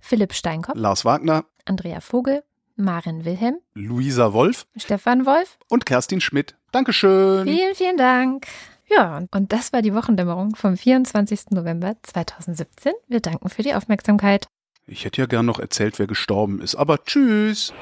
S1: Philipp Steinkopf,
S2: Lars Wagner,
S1: Andrea Vogel, Maren Wilhelm,
S2: Luisa Wolf
S1: Stefan Wolf.
S2: und Kerstin Schmidt. Dankeschön.
S1: Vielen, vielen Dank. Ja, und das war die Wochendämmerung vom 24. November 2017. Wir danken für die Aufmerksamkeit.
S2: Ich hätte ja gern noch erzählt, wer gestorben ist, aber tschüss.